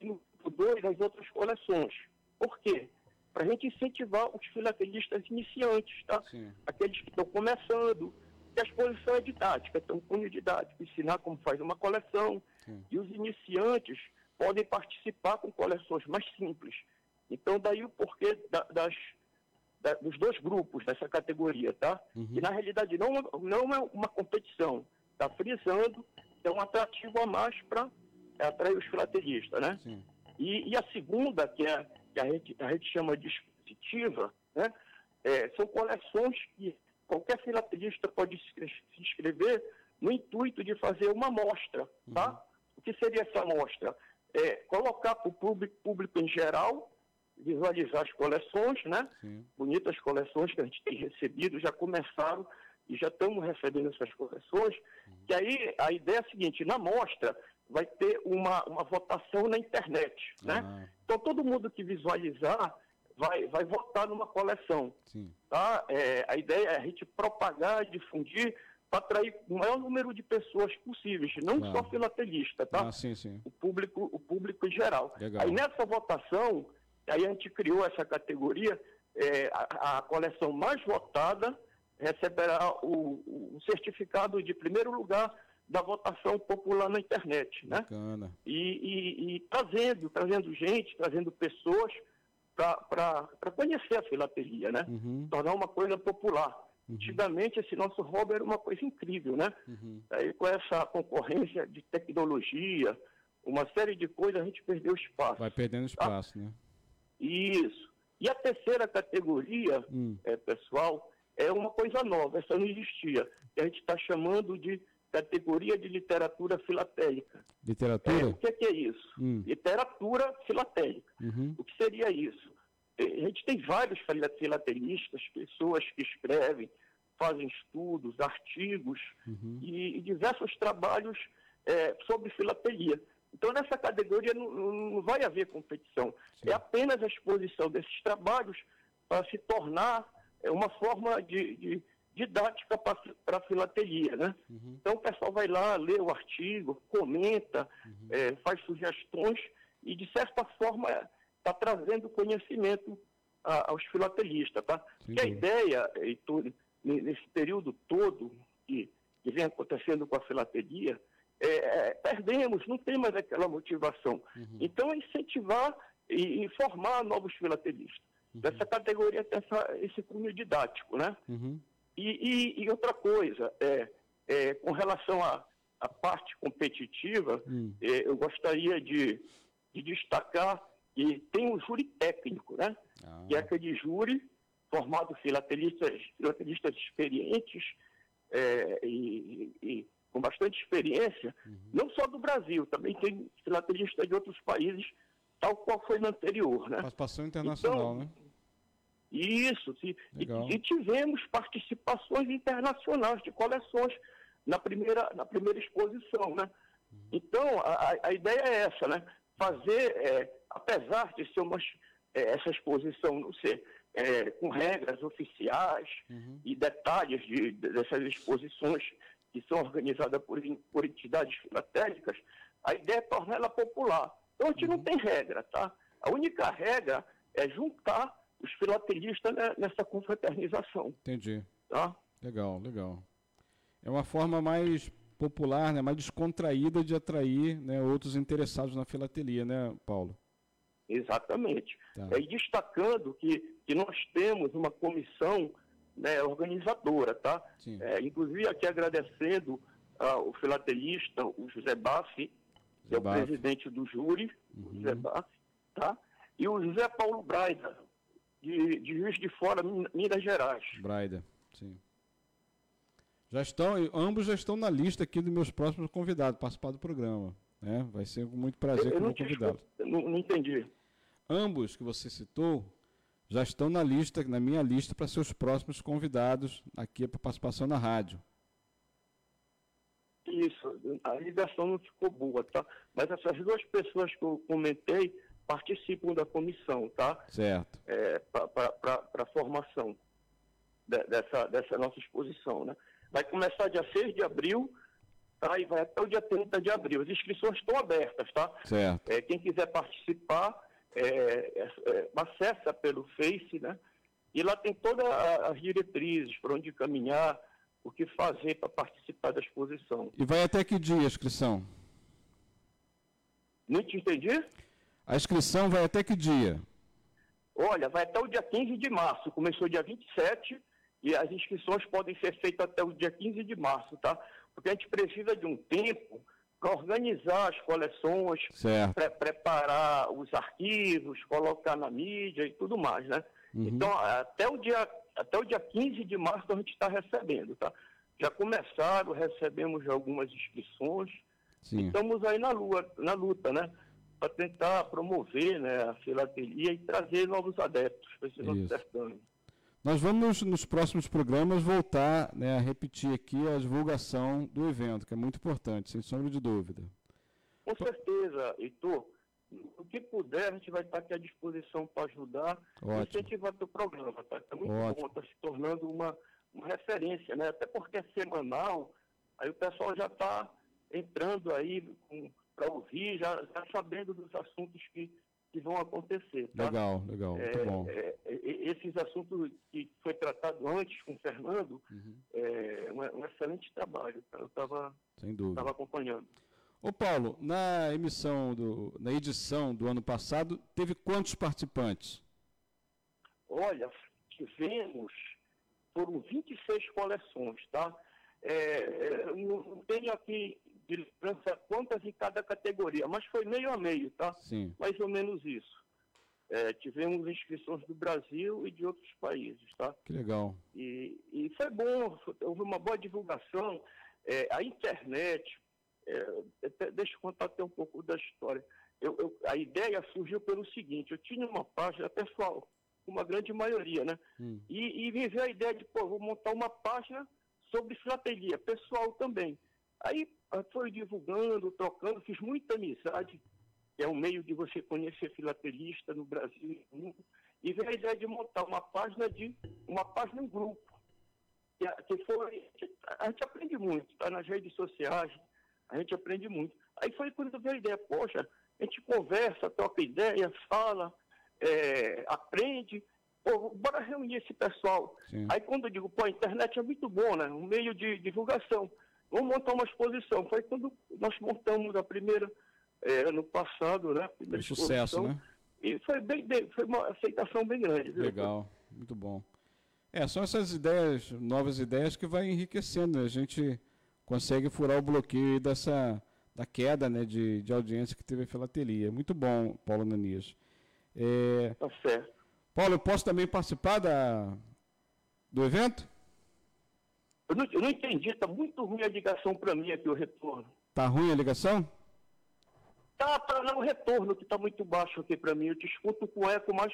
e no grupo 2 as outras coleções. Por quê? Para a gente incentivar os filatelistas iniciantes, tá? Sim. aqueles que estão começando, que a exposição é didática, tem um cunho didático, ensinar como faz uma coleção, Sim. e os iniciantes podem participar com coleções mais simples. Então, daí o porquê da- das, da- dos dois grupos dessa categoria, tá? Uhum. E, na realidade, não, é- não é uma competição, está frisando, é um atrativo a mais para atrair os filatelistas, né? Sim. E, e a segunda, que, é, que a, gente, a gente chama de expositiva, né? É, são coleções que qualquer filatelista pode se inscre- se inscrever no intuito de fazer uma amostra, tá? O que seria essa amostra? É, colocar para o público, público em geral, visualizar as coleções, né? Sim. bonitas coleções que a gente tem recebido, já começaram e já estamos recebendo essas coleções. Que aí a ideia é a seguinte, na mostra vai ter uma, uma votação na internet, né? Ah, Então todo mundo que visualizar vai, vai votar numa coleção, sim. tá? É, a ideia é a gente propagar, difundir, para atrair o maior número de pessoas possíveis, não Claro. só filatelista, tá? Ah, sim, sim. o público, o público em geral. Legal. Aí nessa votação, aí a gente criou essa categoria, é, a, a coleção mais votada receberá o, o certificado de primeiro lugar da votação popular na internet, né? Bacana. E, e- e trazendo, trazendo gente, trazendo pessoas para conhecer a filatelia, né? Uhum. Tornar uma coisa popular. Antigamente, esse nosso hobby era uma coisa incrível, né? Uhum. Aí com essa concorrência de tecnologia, uma série de coisas, a gente perdeu espaço. Vai perdendo espaço, né? Isso. E a terceira categoria, Hum. é, pessoal, é uma coisa nova, essa não existia. A gente está chamando de categoria de literatura filatélica. É, Literatura? o que é, que é isso? Hum. Literatura filatélica. Uhum. O que seria isso? Eh, A gente tem vários fila- filatelistas, pessoas que escrevem, fazem estudos, artigos Uhum. e, e diversos trabalhos eh, sobre filatelia. Então, nessa categoria não, não- vai haver competição. Sim. É apenas a exposição desses trabalhos para se tornar eh, uma forma de, de didática para a filatelia, né? Uhum. Então, o pessoal vai lá, lê o artigo, comenta, eh, faz sugestões e, de certa forma, está trazendo conhecimento a- aos filatelistas, tá? Que a ideia, Heitor, ne- nesse período todo que, que vem acontecendo com a filatelia, é, é, perdemos, não tem mais aquela motivação. Uhum. Então, é incentivar e, formar novos filatelistas. Essa categoria tem essa, esse cunho didático, né? E, e- e outra coisa, é, é, com relação à, à parte competitiva, Hum. é, eu gostaria de, de destacar que tem um júri técnico, né? Ah, Que é aquele júri formado por filatelistas, filatelistas experientes é, e, e com bastante experiência, Uhum. não só do Brasil, também tem filatelistas de outros países, tal qual foi no anterior, né? Participação internacional, Então, né? Isso. E, Legal. e tivemos participações internacionais de coleções na primeira, na primeira exposição, né? Uhum. Então, a, a- ideia é essa, né? Fazer, é, apesar de ser uma, é, essa exposição não ser é, com regras oficiais Uhum. e detalhes de, de- dessas exposições que são organizadas por, por entidades filatélicas, a ideia é tornar ela popular. Então, a gente não tem regra, tá? A única regra é juntar os filatelistas ne- nessa confraternização, Entendi. tá? Legal, legal. É uma forma mais popular, né, mais descontraída de atrair né, outros interessados na filatelia, né, Paulo? Exatamente. Tá. É, E destacando que, que nós temos uma comissão né, organizadora, tá? Sim. É, inclusive aqui agradecendo ao filatelista, o José Bassi, que é o presidente do júri, o Uhum. José Bassi, tá? e o José Paulo Braida, de, de Juiz de Fora, Minas Gerais. Braida, sim. Já estão, ambos já estão na lista aqui dos meus próximos convidados, participar do programa. Né? Vai ser com muito prazer eu, eu como convidado. Não, não entendi. Ambos que você citou já estão na lista, na minha lista, para seus próximos convidados aqui para participação na rádio. Isso, a ligação não ficou boa, tá? Mas essas duas pessoas que eu comentei participam da comissão, tá? Certo. É, para a formação de, dessa, dessa nossa exposição, né? Vai começar dia 6 de abril, tá? E vai até o dia 30 de abril. As inscrições estão abertas, tá? Certo. É, quem quiser participar, é, é, é, acessa pelo Face, né? E lá tem todas as diretrizes, para onde caminhar, o que fazer para participar da exposição. E vai até que dia a inscrição? Não te entendi? A inscrição vai até que dia? Olha, vai até o dia 15 de março. Começou dia 27 e as inscrições podem ser feitas até o dia 15 de março, tá? Porque a gente precisa de um tempo para organizar as coleções, pre preparar os arquivos, colocar na mídia e tudo mais, né? Uhum. Então, até o, dia, até o dia 15 de março a gente está recebendo, tá? Já começaram, recebemos algumas inscrições. Sim. Estamos aí na, lua, na luta, né? Para tentar promover né, a filatelia e trazer novos adeptos para esse nosso certame. Nós vamos, nos próximos programas, voltar né, a repetir aqui a divulgação do evento, que é muito importante, sem sombra de dúvida. Com certeza, Heitor. O que puder, a gente vai estar aqui à disposição para ajudar e incentivar o programa. Está tá muito Ótimo. bom, está se tornando uma, uma referência, né? Até porque é semanal, aí o pessoal já está entrando aí para ouvir, já, já sabendo dos assuntos que que vão acontecer. Tá? Legal, legal, muito é, bom. É, é, esses assuntos que foi tratado antes com o Fernando, uhum. é um, um, excelente trabalho. Tá? Eu estava acompanhando. Ô Paulo, na emissão do, na edição do ano passado, teve quantos participantes? Olha, tivemos, foram 26 coleções, tá? É, é não tenho aqui de lembrança quantas em cada categoria, mas foi meio a meio, tá? Sim. Mais ou menos isso. É, tivemos inscrições do Brasil e de outros países, tá? Que legal. E, e foi bom, houve uma boa divulgação. É, a internet, é, deixa eu contar até um pouco da história. Eu, eu, a ideia surgiu pelo seguinte, eu tinha uma página pessoal, uma grande maioria, né? Hum. E, e me veio a ideia de, pô, vou montar uma página sobre filatelia, pessoal também. Aí foi divulgando, trocando, fiz muita amizade, que é um meio de você conhecer filatelista no Brasil e no mundo, e veio a ideia de montar uma página de uma página em grupo. Que, que foi, a gente aprende muito, está nas redes sociais, a gente aprende muito. Aí foi quando veio a ideia, poxa, a gente conversa, troca ideia, fala, é, aprende, pô, bora reunir esse pessoal. Sim. Aí quando eu digo, pô, a internet é muito bom, né? Um meio de divulgação. Vamos montar uma exposição. Foi quando nós montamos a primeira, é, ano passado, né? Foi sucesso, né? E foi, bem, bem, foi uma aceitação bem grande. Viu? Legal, muito bom. É, são essas ideias, novas ideias que vai enriquecendo. Né? A gente consegue furar o bloqueio dessa da queda né, de, de audiência que teve a filatelia. Muito bom, Paulo Nanias. É... Tá certo. Paulo, eu posso também participar da, do evento? Eu não, eu não entendi, está muito ruim a ligação para mim aqui, o retorno. Está ruim a ligação? Tá, tá não, o retorno que está muito baixo aqui para mim. Eu te escuto com eco, mas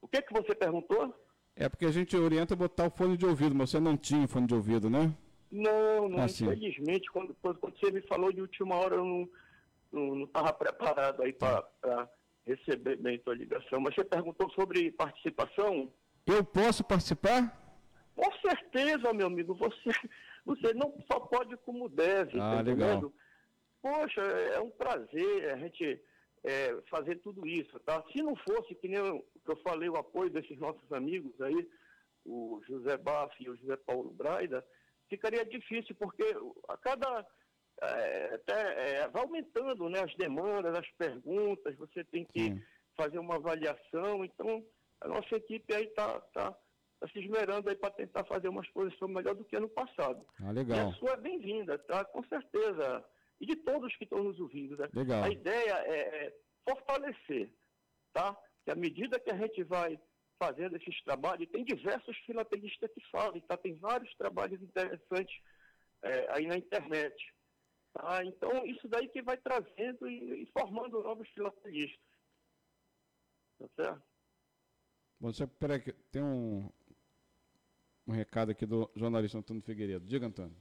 o que que você perguntou? É porque a gente orienta a botar o fone de ouvido, mas você não tinha fone de ouvido, né? Não, não, assim. infelizmente, quando, quando, você me falou de última hora, eu não estava preparado aí para receber bem a sua ligação. Mas você perguntou sobre participação? Eu posso participar? Com certeza, meu amigo, você, você não só pode como deve, ah, tá legal. Poxa, é um prazer a gente é, fazer tudo isso, tá? Se não fosse, que nem eu, que eu falei, o apoio desses nossos amigos aí, o José Baff e o José Paulo Braida, ficaria difícil, porque a cada. É, até, é, vai aumentando né, as demandas, as perguntas, você tem que Sim. fazer uma avaliação, então a nossa equipe aí está tá, está se esmerando aí para tentar fazer uma exposição melhor do que ano passado. Ah, legal. E a sua é bem-vinda, tá? Com certeza. E de todos que estão nos ouvindo, né? Legal. A ideia é, é fortalecer, tá? que à medida que a gente vai fazendo esses trabalhos, tem diversos filatelistas que falam, tá? tem vários trabalhos interessantes é, aí na internet. Tá? Então, isso daí que vai trazendo e, e formando novos filatelistas. Tá certo? Bom, você, peraí, tem um, um recado aqui do jornalista Antônio Figueiredo. Diga, Antônio.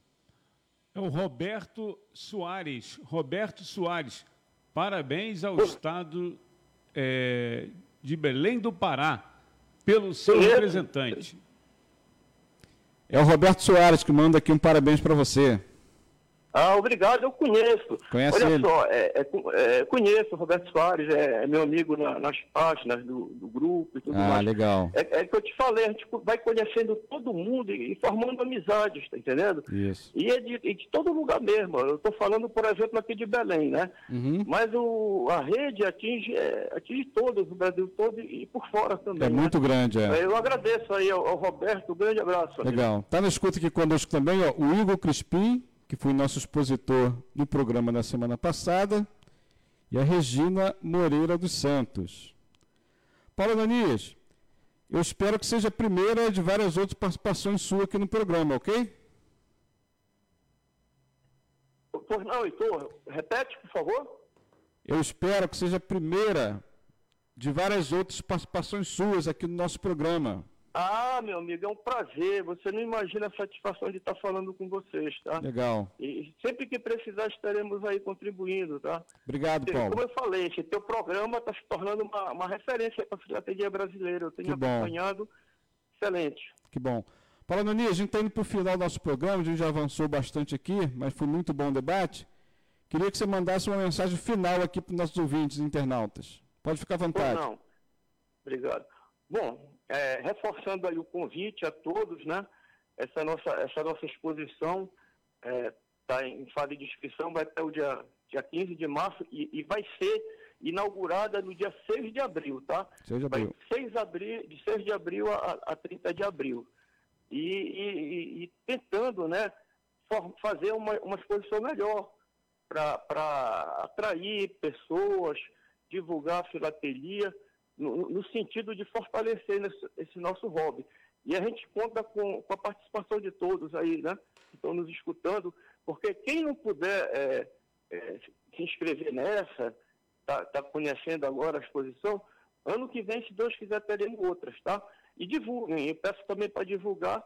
É o Roberto Soares. Roberto Soares, parabéns ao Estado é, de Belém do Pará pelo seu representante. É o Roberto Soares que manda aqui um parabéns para você. Ah, obrigado, eu conheço. Conhece Olha ele? só, é, é, é, conheço o Roberto Soares, é, é meu amigo na, nas páginas do, do, grupo e tudo ah, mais. Ah, legal. É, é que eu te falei, a gente vai conhecendo todo mundo e, e formando amizades, tá entendendo? Isso. E é de, de todo lugar mesmo. Eu estou falando, por exemplo, aqui de Belém, né? Uhum. Mas o, a rede atinge, é, atinge todos, o Brasil todo e por fora também. É né? muito grande, é. Eu agradeço aí ao, ao Roberto, um grande abraço. Legal. Está na escuta aqui conosco também ó, o Igor Crispim, que foi nosso expositor do programa na semana passada, e a Regina Moreira dos Santos. Paulo Ananias, eu espero que seja a primeira de várias outras participações suas aqui no programa, ok? Pois não, Heitor, repete, por favor. Eu espero que seja a primeira de várias outras participações suas aqui no nosso programa. Ah, meu amigo, é um prazer. Você não imagina a satisfação de estar falando com vocês, tá? Legal. E sempre que precisar, estaremos aí contribuindo, tá? Obrigado, Paulo. Como eu falei, esse teu programa está se tornando uma, uma referência para a filatelia brasileira. Eu tenho que acompanhado. Bom. Excelente. Que bom. Paulo Anani, a gente está indo para o final do nosso programa, a gente já avançou bastante aqui, mas foi muito bom o debate. Queria que você mandasse uma mensagem final aqui para os nossos ouvintes internautas. Pode ficar à vontade. Não. Obrigado. Bom, é, reforçando aí o convite a todos, né? Essa nossa, essa nossa exposição está é, em fase de inscrição, vai até o dia, dia 15 de março e, e, vai ser inaugurada no dia 6 de abril, tá? 6 de abril. Vai 6 de abril, de 6 de abril a, a 30 de abril. E, e, e tentando, né, fazer uma, uma exposição melhor para atrair pessoas, divulgar a filatelia, no, sentido de fortalecer nesse, esse nosso hobby. E a gente conta com, com, a participação de todos aí, né? Que estão nos escutando, porque quem não puder é, é, se inscrever nessa, está tá conhecendo agora a exposição, ano que vem, se Deus quiser, teremos outras, tá? E divulguem, eu peço também para divulgar,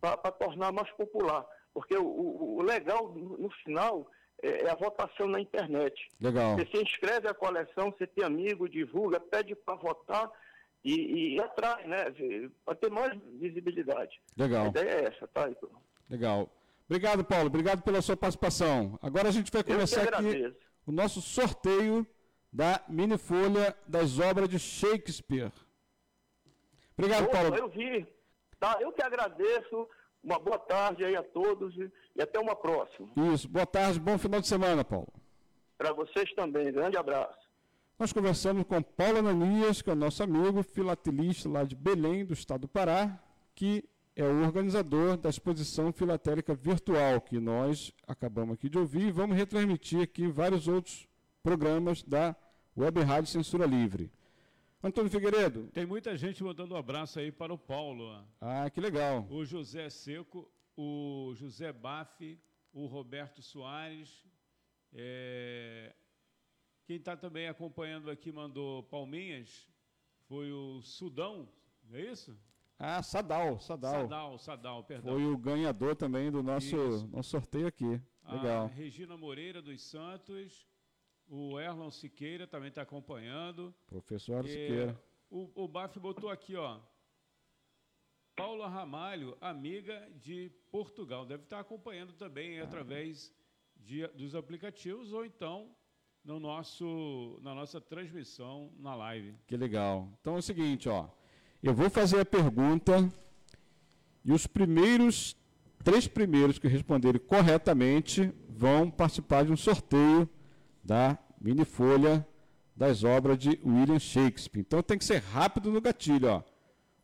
para tornar mais popular. Porque o, o, o legal, no, no final, é, é a votação na internet. Legal. Você se inscreve à coleção, você tem amigo, divulga, pede para votar e, e atrai, né? Para ter mais visibilidade. Legal. A ideia é essa, tá, Heitor? Legal. Obrigado, Paulo. Obrigado pela sua participação. Agora a gente vai começar aqui o nosso sorteio da mini folha das obras de Shakespeare. Obrigado, Opa, Paulo. Eu vi. Tá, eu que agradeço. Uma boa tarde aí a todos e, até uma próxima. Isso, boa tarde, bom final de semana, Paulo. Para vocês também, grande abraço. Nós conversamos com Paulo Ananias, que é o nosso amigo, filatelista lá de Belém, do estado do Pará, que é o organizador da exposição filatélica virtual, que nós acabamos aqui de ouvir e vamos retransmitir aqui vários outros programas da Web Rádio Censura Livre. Antônio Figueiredo. Tem muita gente mandando um abraço aí para o Paulo. Ah, que legal. O José Seco, o José Baff, o Roberto Soares. É... Quem está também acompanhando aqui mandou palminhas foi o Sudão, não é isso? Ah, Sadal, Sadal. Sadal, Sadal, perdão. Foi o ganhador também do nosso, nosso sorteio aqui. Legal. A Regina Moreira dos Santos, o Erlon Siqueira também está acompanhando. Professor é, Siqueira. O, o Baf botou aqui, ó. Paula Ramalho, amiga de Portugal. Deve estar acompanhando também ah. através de, dos aplicativos ou então no nosso, na nossa transmissão na live. Que legal. Então é o seguinte, ó. Eu vou fazer a pergunta e os primeiros, três primeiros que responderem corretamente vão participar de um sorteio da mini folha das obras de William Shakespeare. Então tem que ser rápido no gatilho, ó.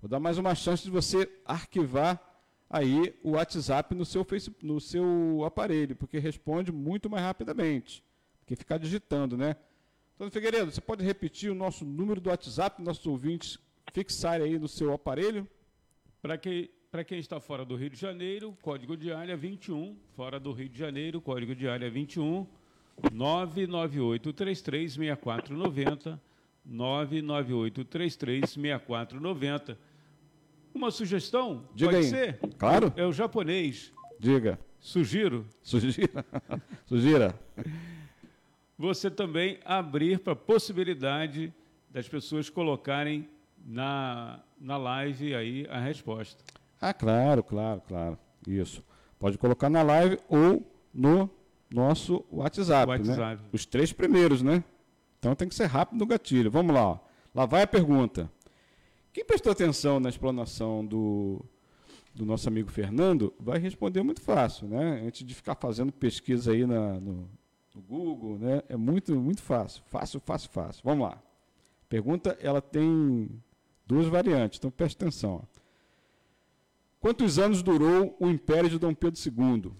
Vou dar mais uma chance de você arquivar aí o WhatsApp no seu, Facebook, no seu aparelho, porque responde muito mais rapidamente. Porque ficar digitando, né? Antônio Figueiredo, você pode repetir o nosso número do WhatsApp, nossos ouvintes fixarem aí no seu aparelho? Para quem, quem está fora do Rio de Janeiro, código de área 21. Fora do Rio de Janeiro, código de área 21. 998336490. 998336490. Uma sugestão? Diga Pode aí. ser? Claro. É o japonês. Diga. Sugiro. Sugira. Sugira. Você também abrir para a possibilidade das pessoas colocarem na, na live aí a resposta. Ah, claro, claro, claro. Isso. Pode colocar na live ou no nosso WhatsApp, WhatsApp. né? Os três primeiros, né? Então tem que ser rápido no gatilho. Vamos lá. Ó. Lá vai a pergunta. Quem prestou atenção na explanação do, do nosso amigo Fernando vai responder muito fácil, né? Antes de ficar fazendo pesquisa aí na, no, no Google, né? É muito, muito fácil. Fácil, fácil, fácil. Vamos lá. Pergunta, ela tem duas variantes, então preste atenção. Quantos anos durou o Império de Dom Pedro II?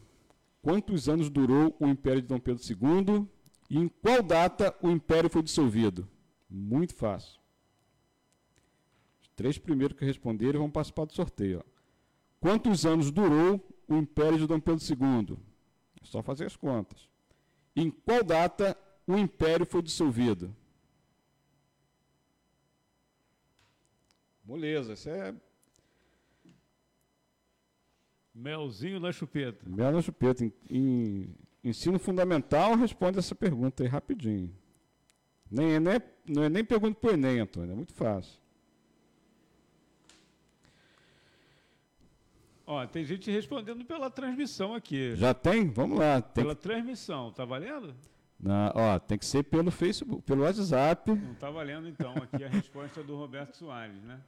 Quantos anos durou o Império de Dom Pedro II? E em qual data o Império foi dissolvido? Muito fácil. Os três primeiros que responderem vão participar do sorteio. Ó. Quantos anos durou o Império de Dom Pedro II? É só fazer as contas. Em qual data o Império foi dissolvido? Moleza, isso é Melzinho na chupeta. Mel na chupeta. Em, em ensino fundamental, responde essa pergunta aí rapidinho. Nem, é, nem, não é nem pergunta para o Enem, Antônio, é muito fácil. Ó, tem gente respondendo pela transmissão aqui. Já tem? Vamos lá. Tem pela que, transmissão, tá valendo? na, ó, tem que ser pelo Facebook, pelo WhatsApp. Não tá valendo então aqui a resposta do Roberto Soares, né?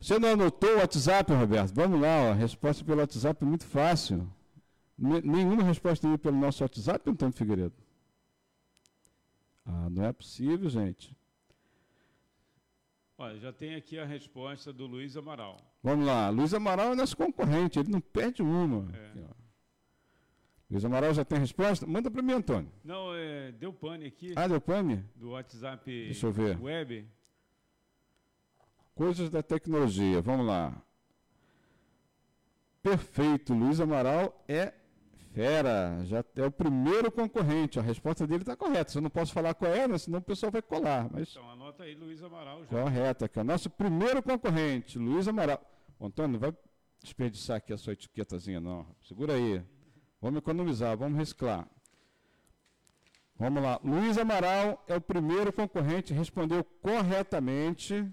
Você não anotou o WhatsApp, Roberto? Vamos lá, ó, resposta pelo WhatsApp é muito fácil. N nenhuma resposta veio pelo nosso WhatsApp, Antônio Figueiredo? Ah, não é possível, gente. Olha, já tem aqui a resposta do Luiz Amaral. Vamos lá, Luiz Amaral é nosso concorrente, ele não perde uma. É. Aqui. Luiz Amaral já tem resposta? Manda para mim, Antônio. Não, é, deu pane aqui Ah, deu pane? do WhatsApp Deixa eu ver. web. Coisas da tecnologia, vamos lá. Perfeito, Luiz Amaral é fera, já é o primeiro concorrente. A resposta dele está correta. Eu não posso falar qual é, né, senão o pessoal vai colar. Mas Então anota aí Luiz Amaral já. correta, aqui. é o Nosso primeiro concorrente, Luiz Amaral. Ô, Antônio, não vai desperdiçar aqui a sua etiquetazinha, não. Segura aí. Vamos economizar, vamos reciclar. Vamos lá. Luiz Amaral é o primeiro concorrente, respondeu corretamente.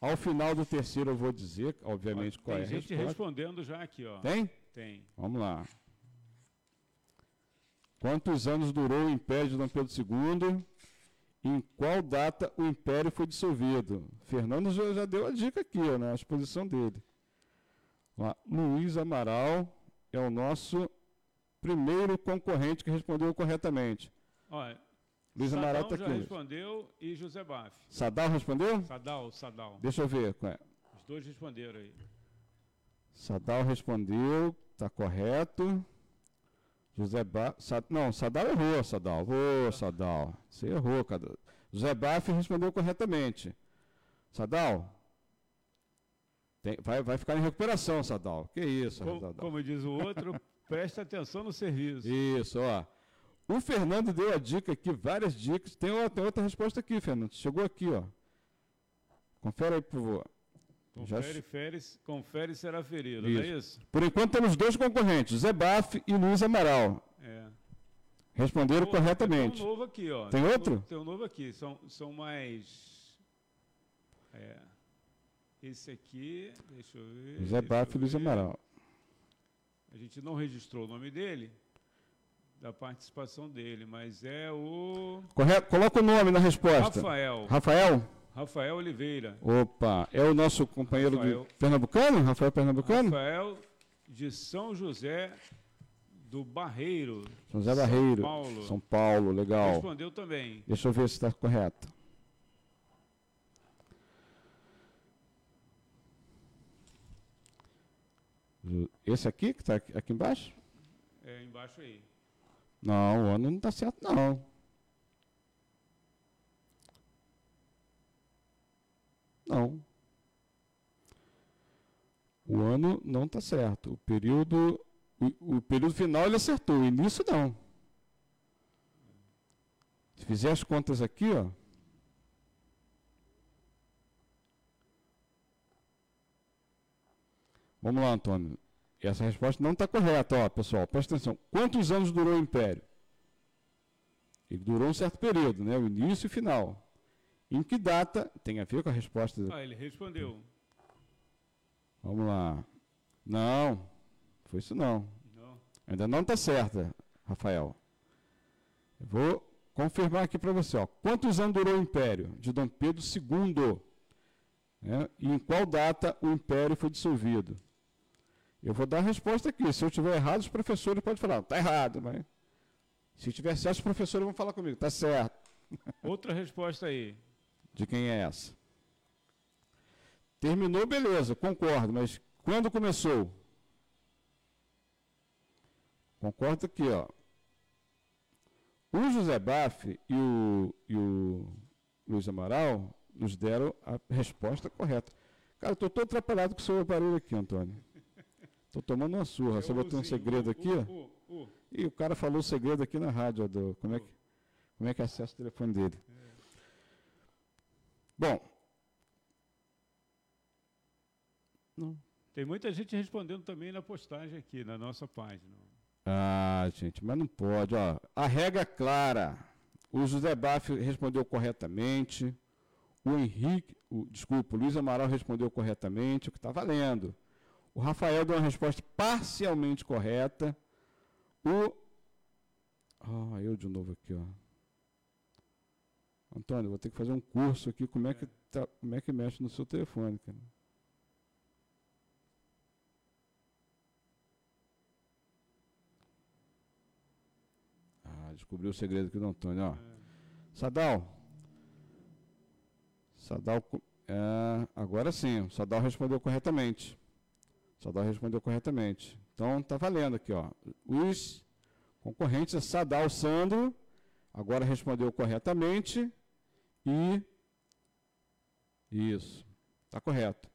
Ao final do terceiro eu vou dizer, obviamente, qual Tem é a gente resposta. respondendo já aqui, ó. Tem? Tem. Vamos lá. Quantos anos durou o Império de Dom Pedro II? Em qual data o Império foi dissolvido? Fernando já, já deu a dica aqui, ó, na exposição dele. Ó, Luiz Amaral é o nosso primeiro concorrente que respondeu corretamente. Olha, Luiz Amaral está aqui. respondeu e José Baf. Sadal respondeu? Sadal, Sadal. Deixa eu ver. qual é. Os dois responderam aí. Sadal respondeu, está correto. José ba... Sa... Não, Sadal errou, Sadal. Ô, Sadal, você errou, cara. José Baf respondeu corretamente. Sadal, tem- vai, vai ficar em recuperação, Sadal. Que isso, Como, Sadal. como diz o outro, presta atenção no serviço. Isso, ó. O Fernando deu a dica aqui, várias dicas. Tem outra, outra resposta aqui, Fernando. Chegou aqui, ó. Confere aí, por favor. Já- Confere, fere, confere será ferido, não é isso? Por enquanto temos dois concorrentes, José Baf e Luiz Amaral. É. Responderam corretamente. Tem um novo aqui, ó. Tem um outro? novo- Tem um novo aqui. São, são mais. É. Esse aqui, deixa eu ver. Deixa Baf e Luiz. Amaral. A gente não registrou o nome dele, da participação dele, mas é o Correto? Coloca o nome na resposta. Rafael. Rafael? Rafael Oliveira. Opa, é o nosso companheiro Rafael. do Pernambucano? Rafael Pernambucano? Rafael de São José do Barreiro. São José Barreiro. Paulo. São Paulo, legal. Respondeu também. Deixa eu ver se está correto. Esse aqui, que está aqui embaixo? É embaixo aí. Não, o ano não está certo, não. Não. O ano não está certo. O período, o, o, período final ele acertou, o início não. Se fizer as contas aqui, ó. Vamos lá, Antônio. Essa resposta não está correta, ó, pessoal. Presta atenção. Quantos anos durou o Império? Ele durou um certo período, né? O início e o final. Em que data tem a ver com a resposta? Ah, ele respondeu. Vamos lá. Não, foi isso não. não. Ainda não está certa, Rafael. Eu vou confirmar aqui para você. Ó. Quantos anos durou o Império de Dom Pedro II? Né? E em qual data o Império foi dissolvido? Eu vou dar a resposta aqui. Se eu tiver errado, os professores podem falar, está errado, mas se tiver certo, os professores vão falar comigo, está certo. Outra resposta aí. De quem é essa? Terminou, beleza, concordo, mas quando começou? Concordo aqui, ó. O José Baff e o, e o Luiz Amaral nos deram a resposta correta. Cara, estou todo atrapalhado com o seu aparelho aqui, Antônio. Estou tomando uma surra. Você botou um segredo aqui, ó. E o cara falou o segredo aqui na rádio, do, como, é que, como é que acessa o telefone dele. É. Bom. Não. Tem muita gente respondendo também na postagem aqui, na nossa página. Ah, gente, mas não pode. Ó. A regra é clara. O José Baff respondeu corretamente. O Henrique, o, desculpa, o Luiz Amaral respondeu corretamente, o que está valendo. O Rafael deu uma resposta parcialmente correta. O. Ah, eu de novo aqui, ó. Antônio, vou ter que fazer um curso aqui. Como é que, tá, como é que mexe no seu telefone, cara? Ah, descobri o segredo aqui do Antônio, ó. Sadal. Sadal. É, agora sim, o Sadal respondeu corretamente. Sadal respondeu corretamente. Então tá valendo aqui, ó. Os concorrentes é Sadal Sandro, agora respondeu corretamente e isso. Está correto.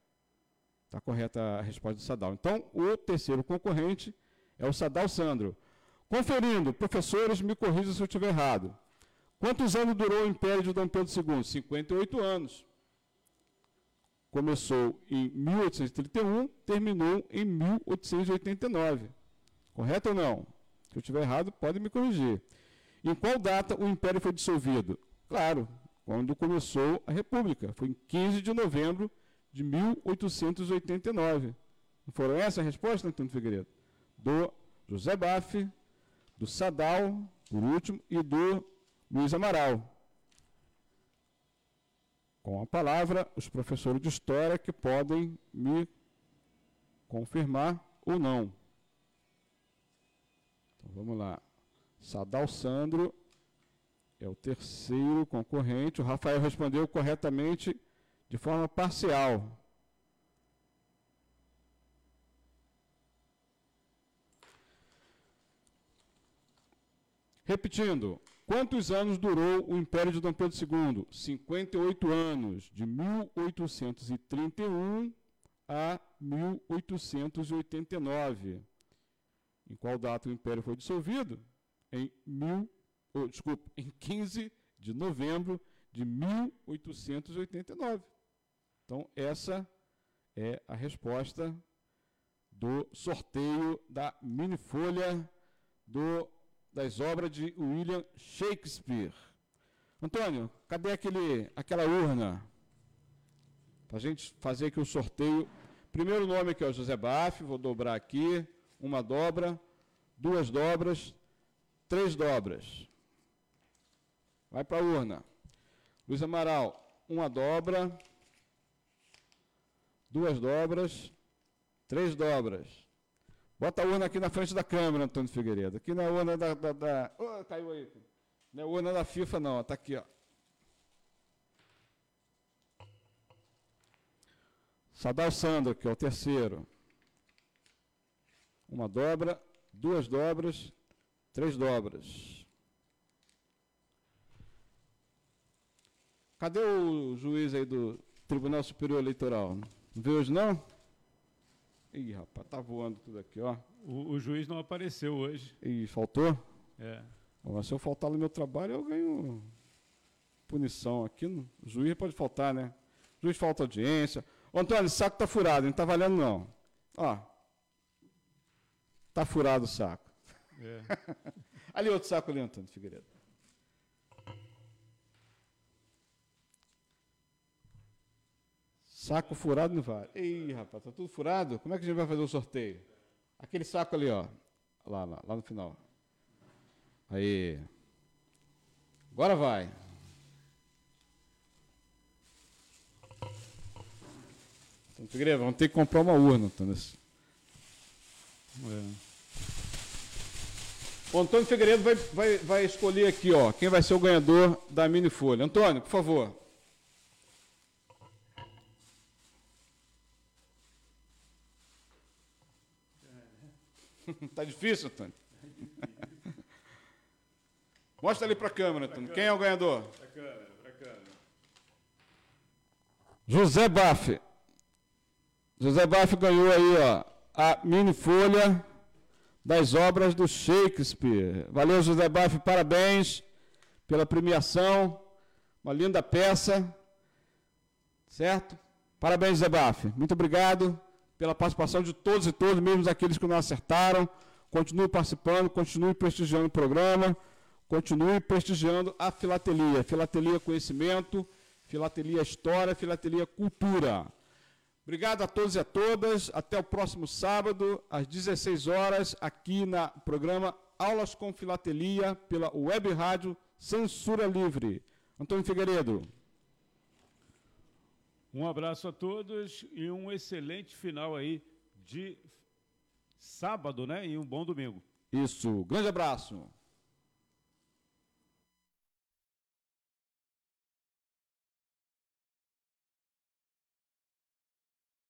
Está correta a resposta do Sadal. Então, o terceiro concorrente é o Sadal Sandro. Conferindo, professores, me corrijam se eu estiver errado. Quantos anos durou o Império de Dom Pedro II? 58 anos começou em 1831, terminou em 1889. Correto ou não? Se eu estiver errado, pode me corrigir. Em qual data o Império foi dissolvido? Claro, quando começou a República. Foi em 15 de novembro de 1889. Não foram essa a resposta, Antônio Figueiredo? Do José Baff, do Sadal, por último, e do Luiz Amaral com a palavra os professores de história que podem me confirmar ou não. Então vamos lá. Sadal Sandro é o terceiro concorrente. O Rafael respondeu corretamente de forma parcial. Repetindo, Quantos anos durou o Império de Dom Pedro II? 58 anos, de 1831 a 1889. Em qual data o Império foi dissolvido? Em, mil, oh, desculpa, em 15 de novembro de 1889. Então, essa é a resposta do sorteio da mini folha do das obras de William Shakespeare. Antônio, cadê aquele, aquela urna? Para a gente fazer aqui o sorteio. Primeiro nome aqui é o José Baff, vou dobrar aqui. Uma dobra, duas dobras, três dobras. Vai para a urna. Luiz Amaral, uma dobra, duas dobras, três dobras. Bota a urna aqui na frente da câmera, Antônio Figueiredo. Aqui na é urna da. da, da... Oh, caiu aí. Não é urna da FIFA, não. Está aqui, ó. Sadal Sandro, que é o terceiro. Uma dobra, duas dobras, três dobras. Cadê o juiz aí do, Tribunal Superior Eleitoral. Não vê hoje, não? Ih, rapaz, tá voando tudo aqui, ó. O, o juiz não apareceu hoje. Ih, faltou? É. Bom, se eu faltar no meu trabalho, eu ganho punição. Aqui, no, o juiz pode faltar, né? O juiz falta audiência. Ô, Antônio, o saco tá furado, não tá valendo, não. Ó. Tá furado o saco. É. ali outro saco ali, Antônio Figueiredo. Saco furado não vale. Ih, rapaz, tá tudo furado? Como é que a gente vai fazer o sorteio? Aquele saco ali, ó. Lá, lá, lá no final. Aí. Agora vai. Então, Figueiredo, vamos ter que comprar uma urna. É. O Antônio Figueiredo vai, vai, vai escolher aqui, ó, quem vai ser o ganhador da mini folha. Antônio, por favor. tá difícil, Antônio? Mostra ali para a câmera, Antônio. Quem é o ganhador? Para a câmera, para a câmera. José Baff. José Baff ganhou aí, ó, a mini folha das obras do Shakespeare. Valeu, José Baff, parabéns pela premiação. Uma linda peça. Certo? Parabéns, José Baff. Muito obrigado pela participação de todos e todos, mesmo aqueles que não acertaram. Continue participando, continue prestigiando o programa, continue prestigiando a filatelia. Filatelia Conhecimento, Filatelia História, Filatelia Cultura. Obrigado a todos e a todas. Até o próximo sábado, às 16 horas, aqui no programa Aulas com Filatelia, pela Web Rádio Censura Livre. Antônio Figueiredo. Um abraço a todos e um excelente final aí de sábado, né? E um bom domingo. Isso. Grande abraço.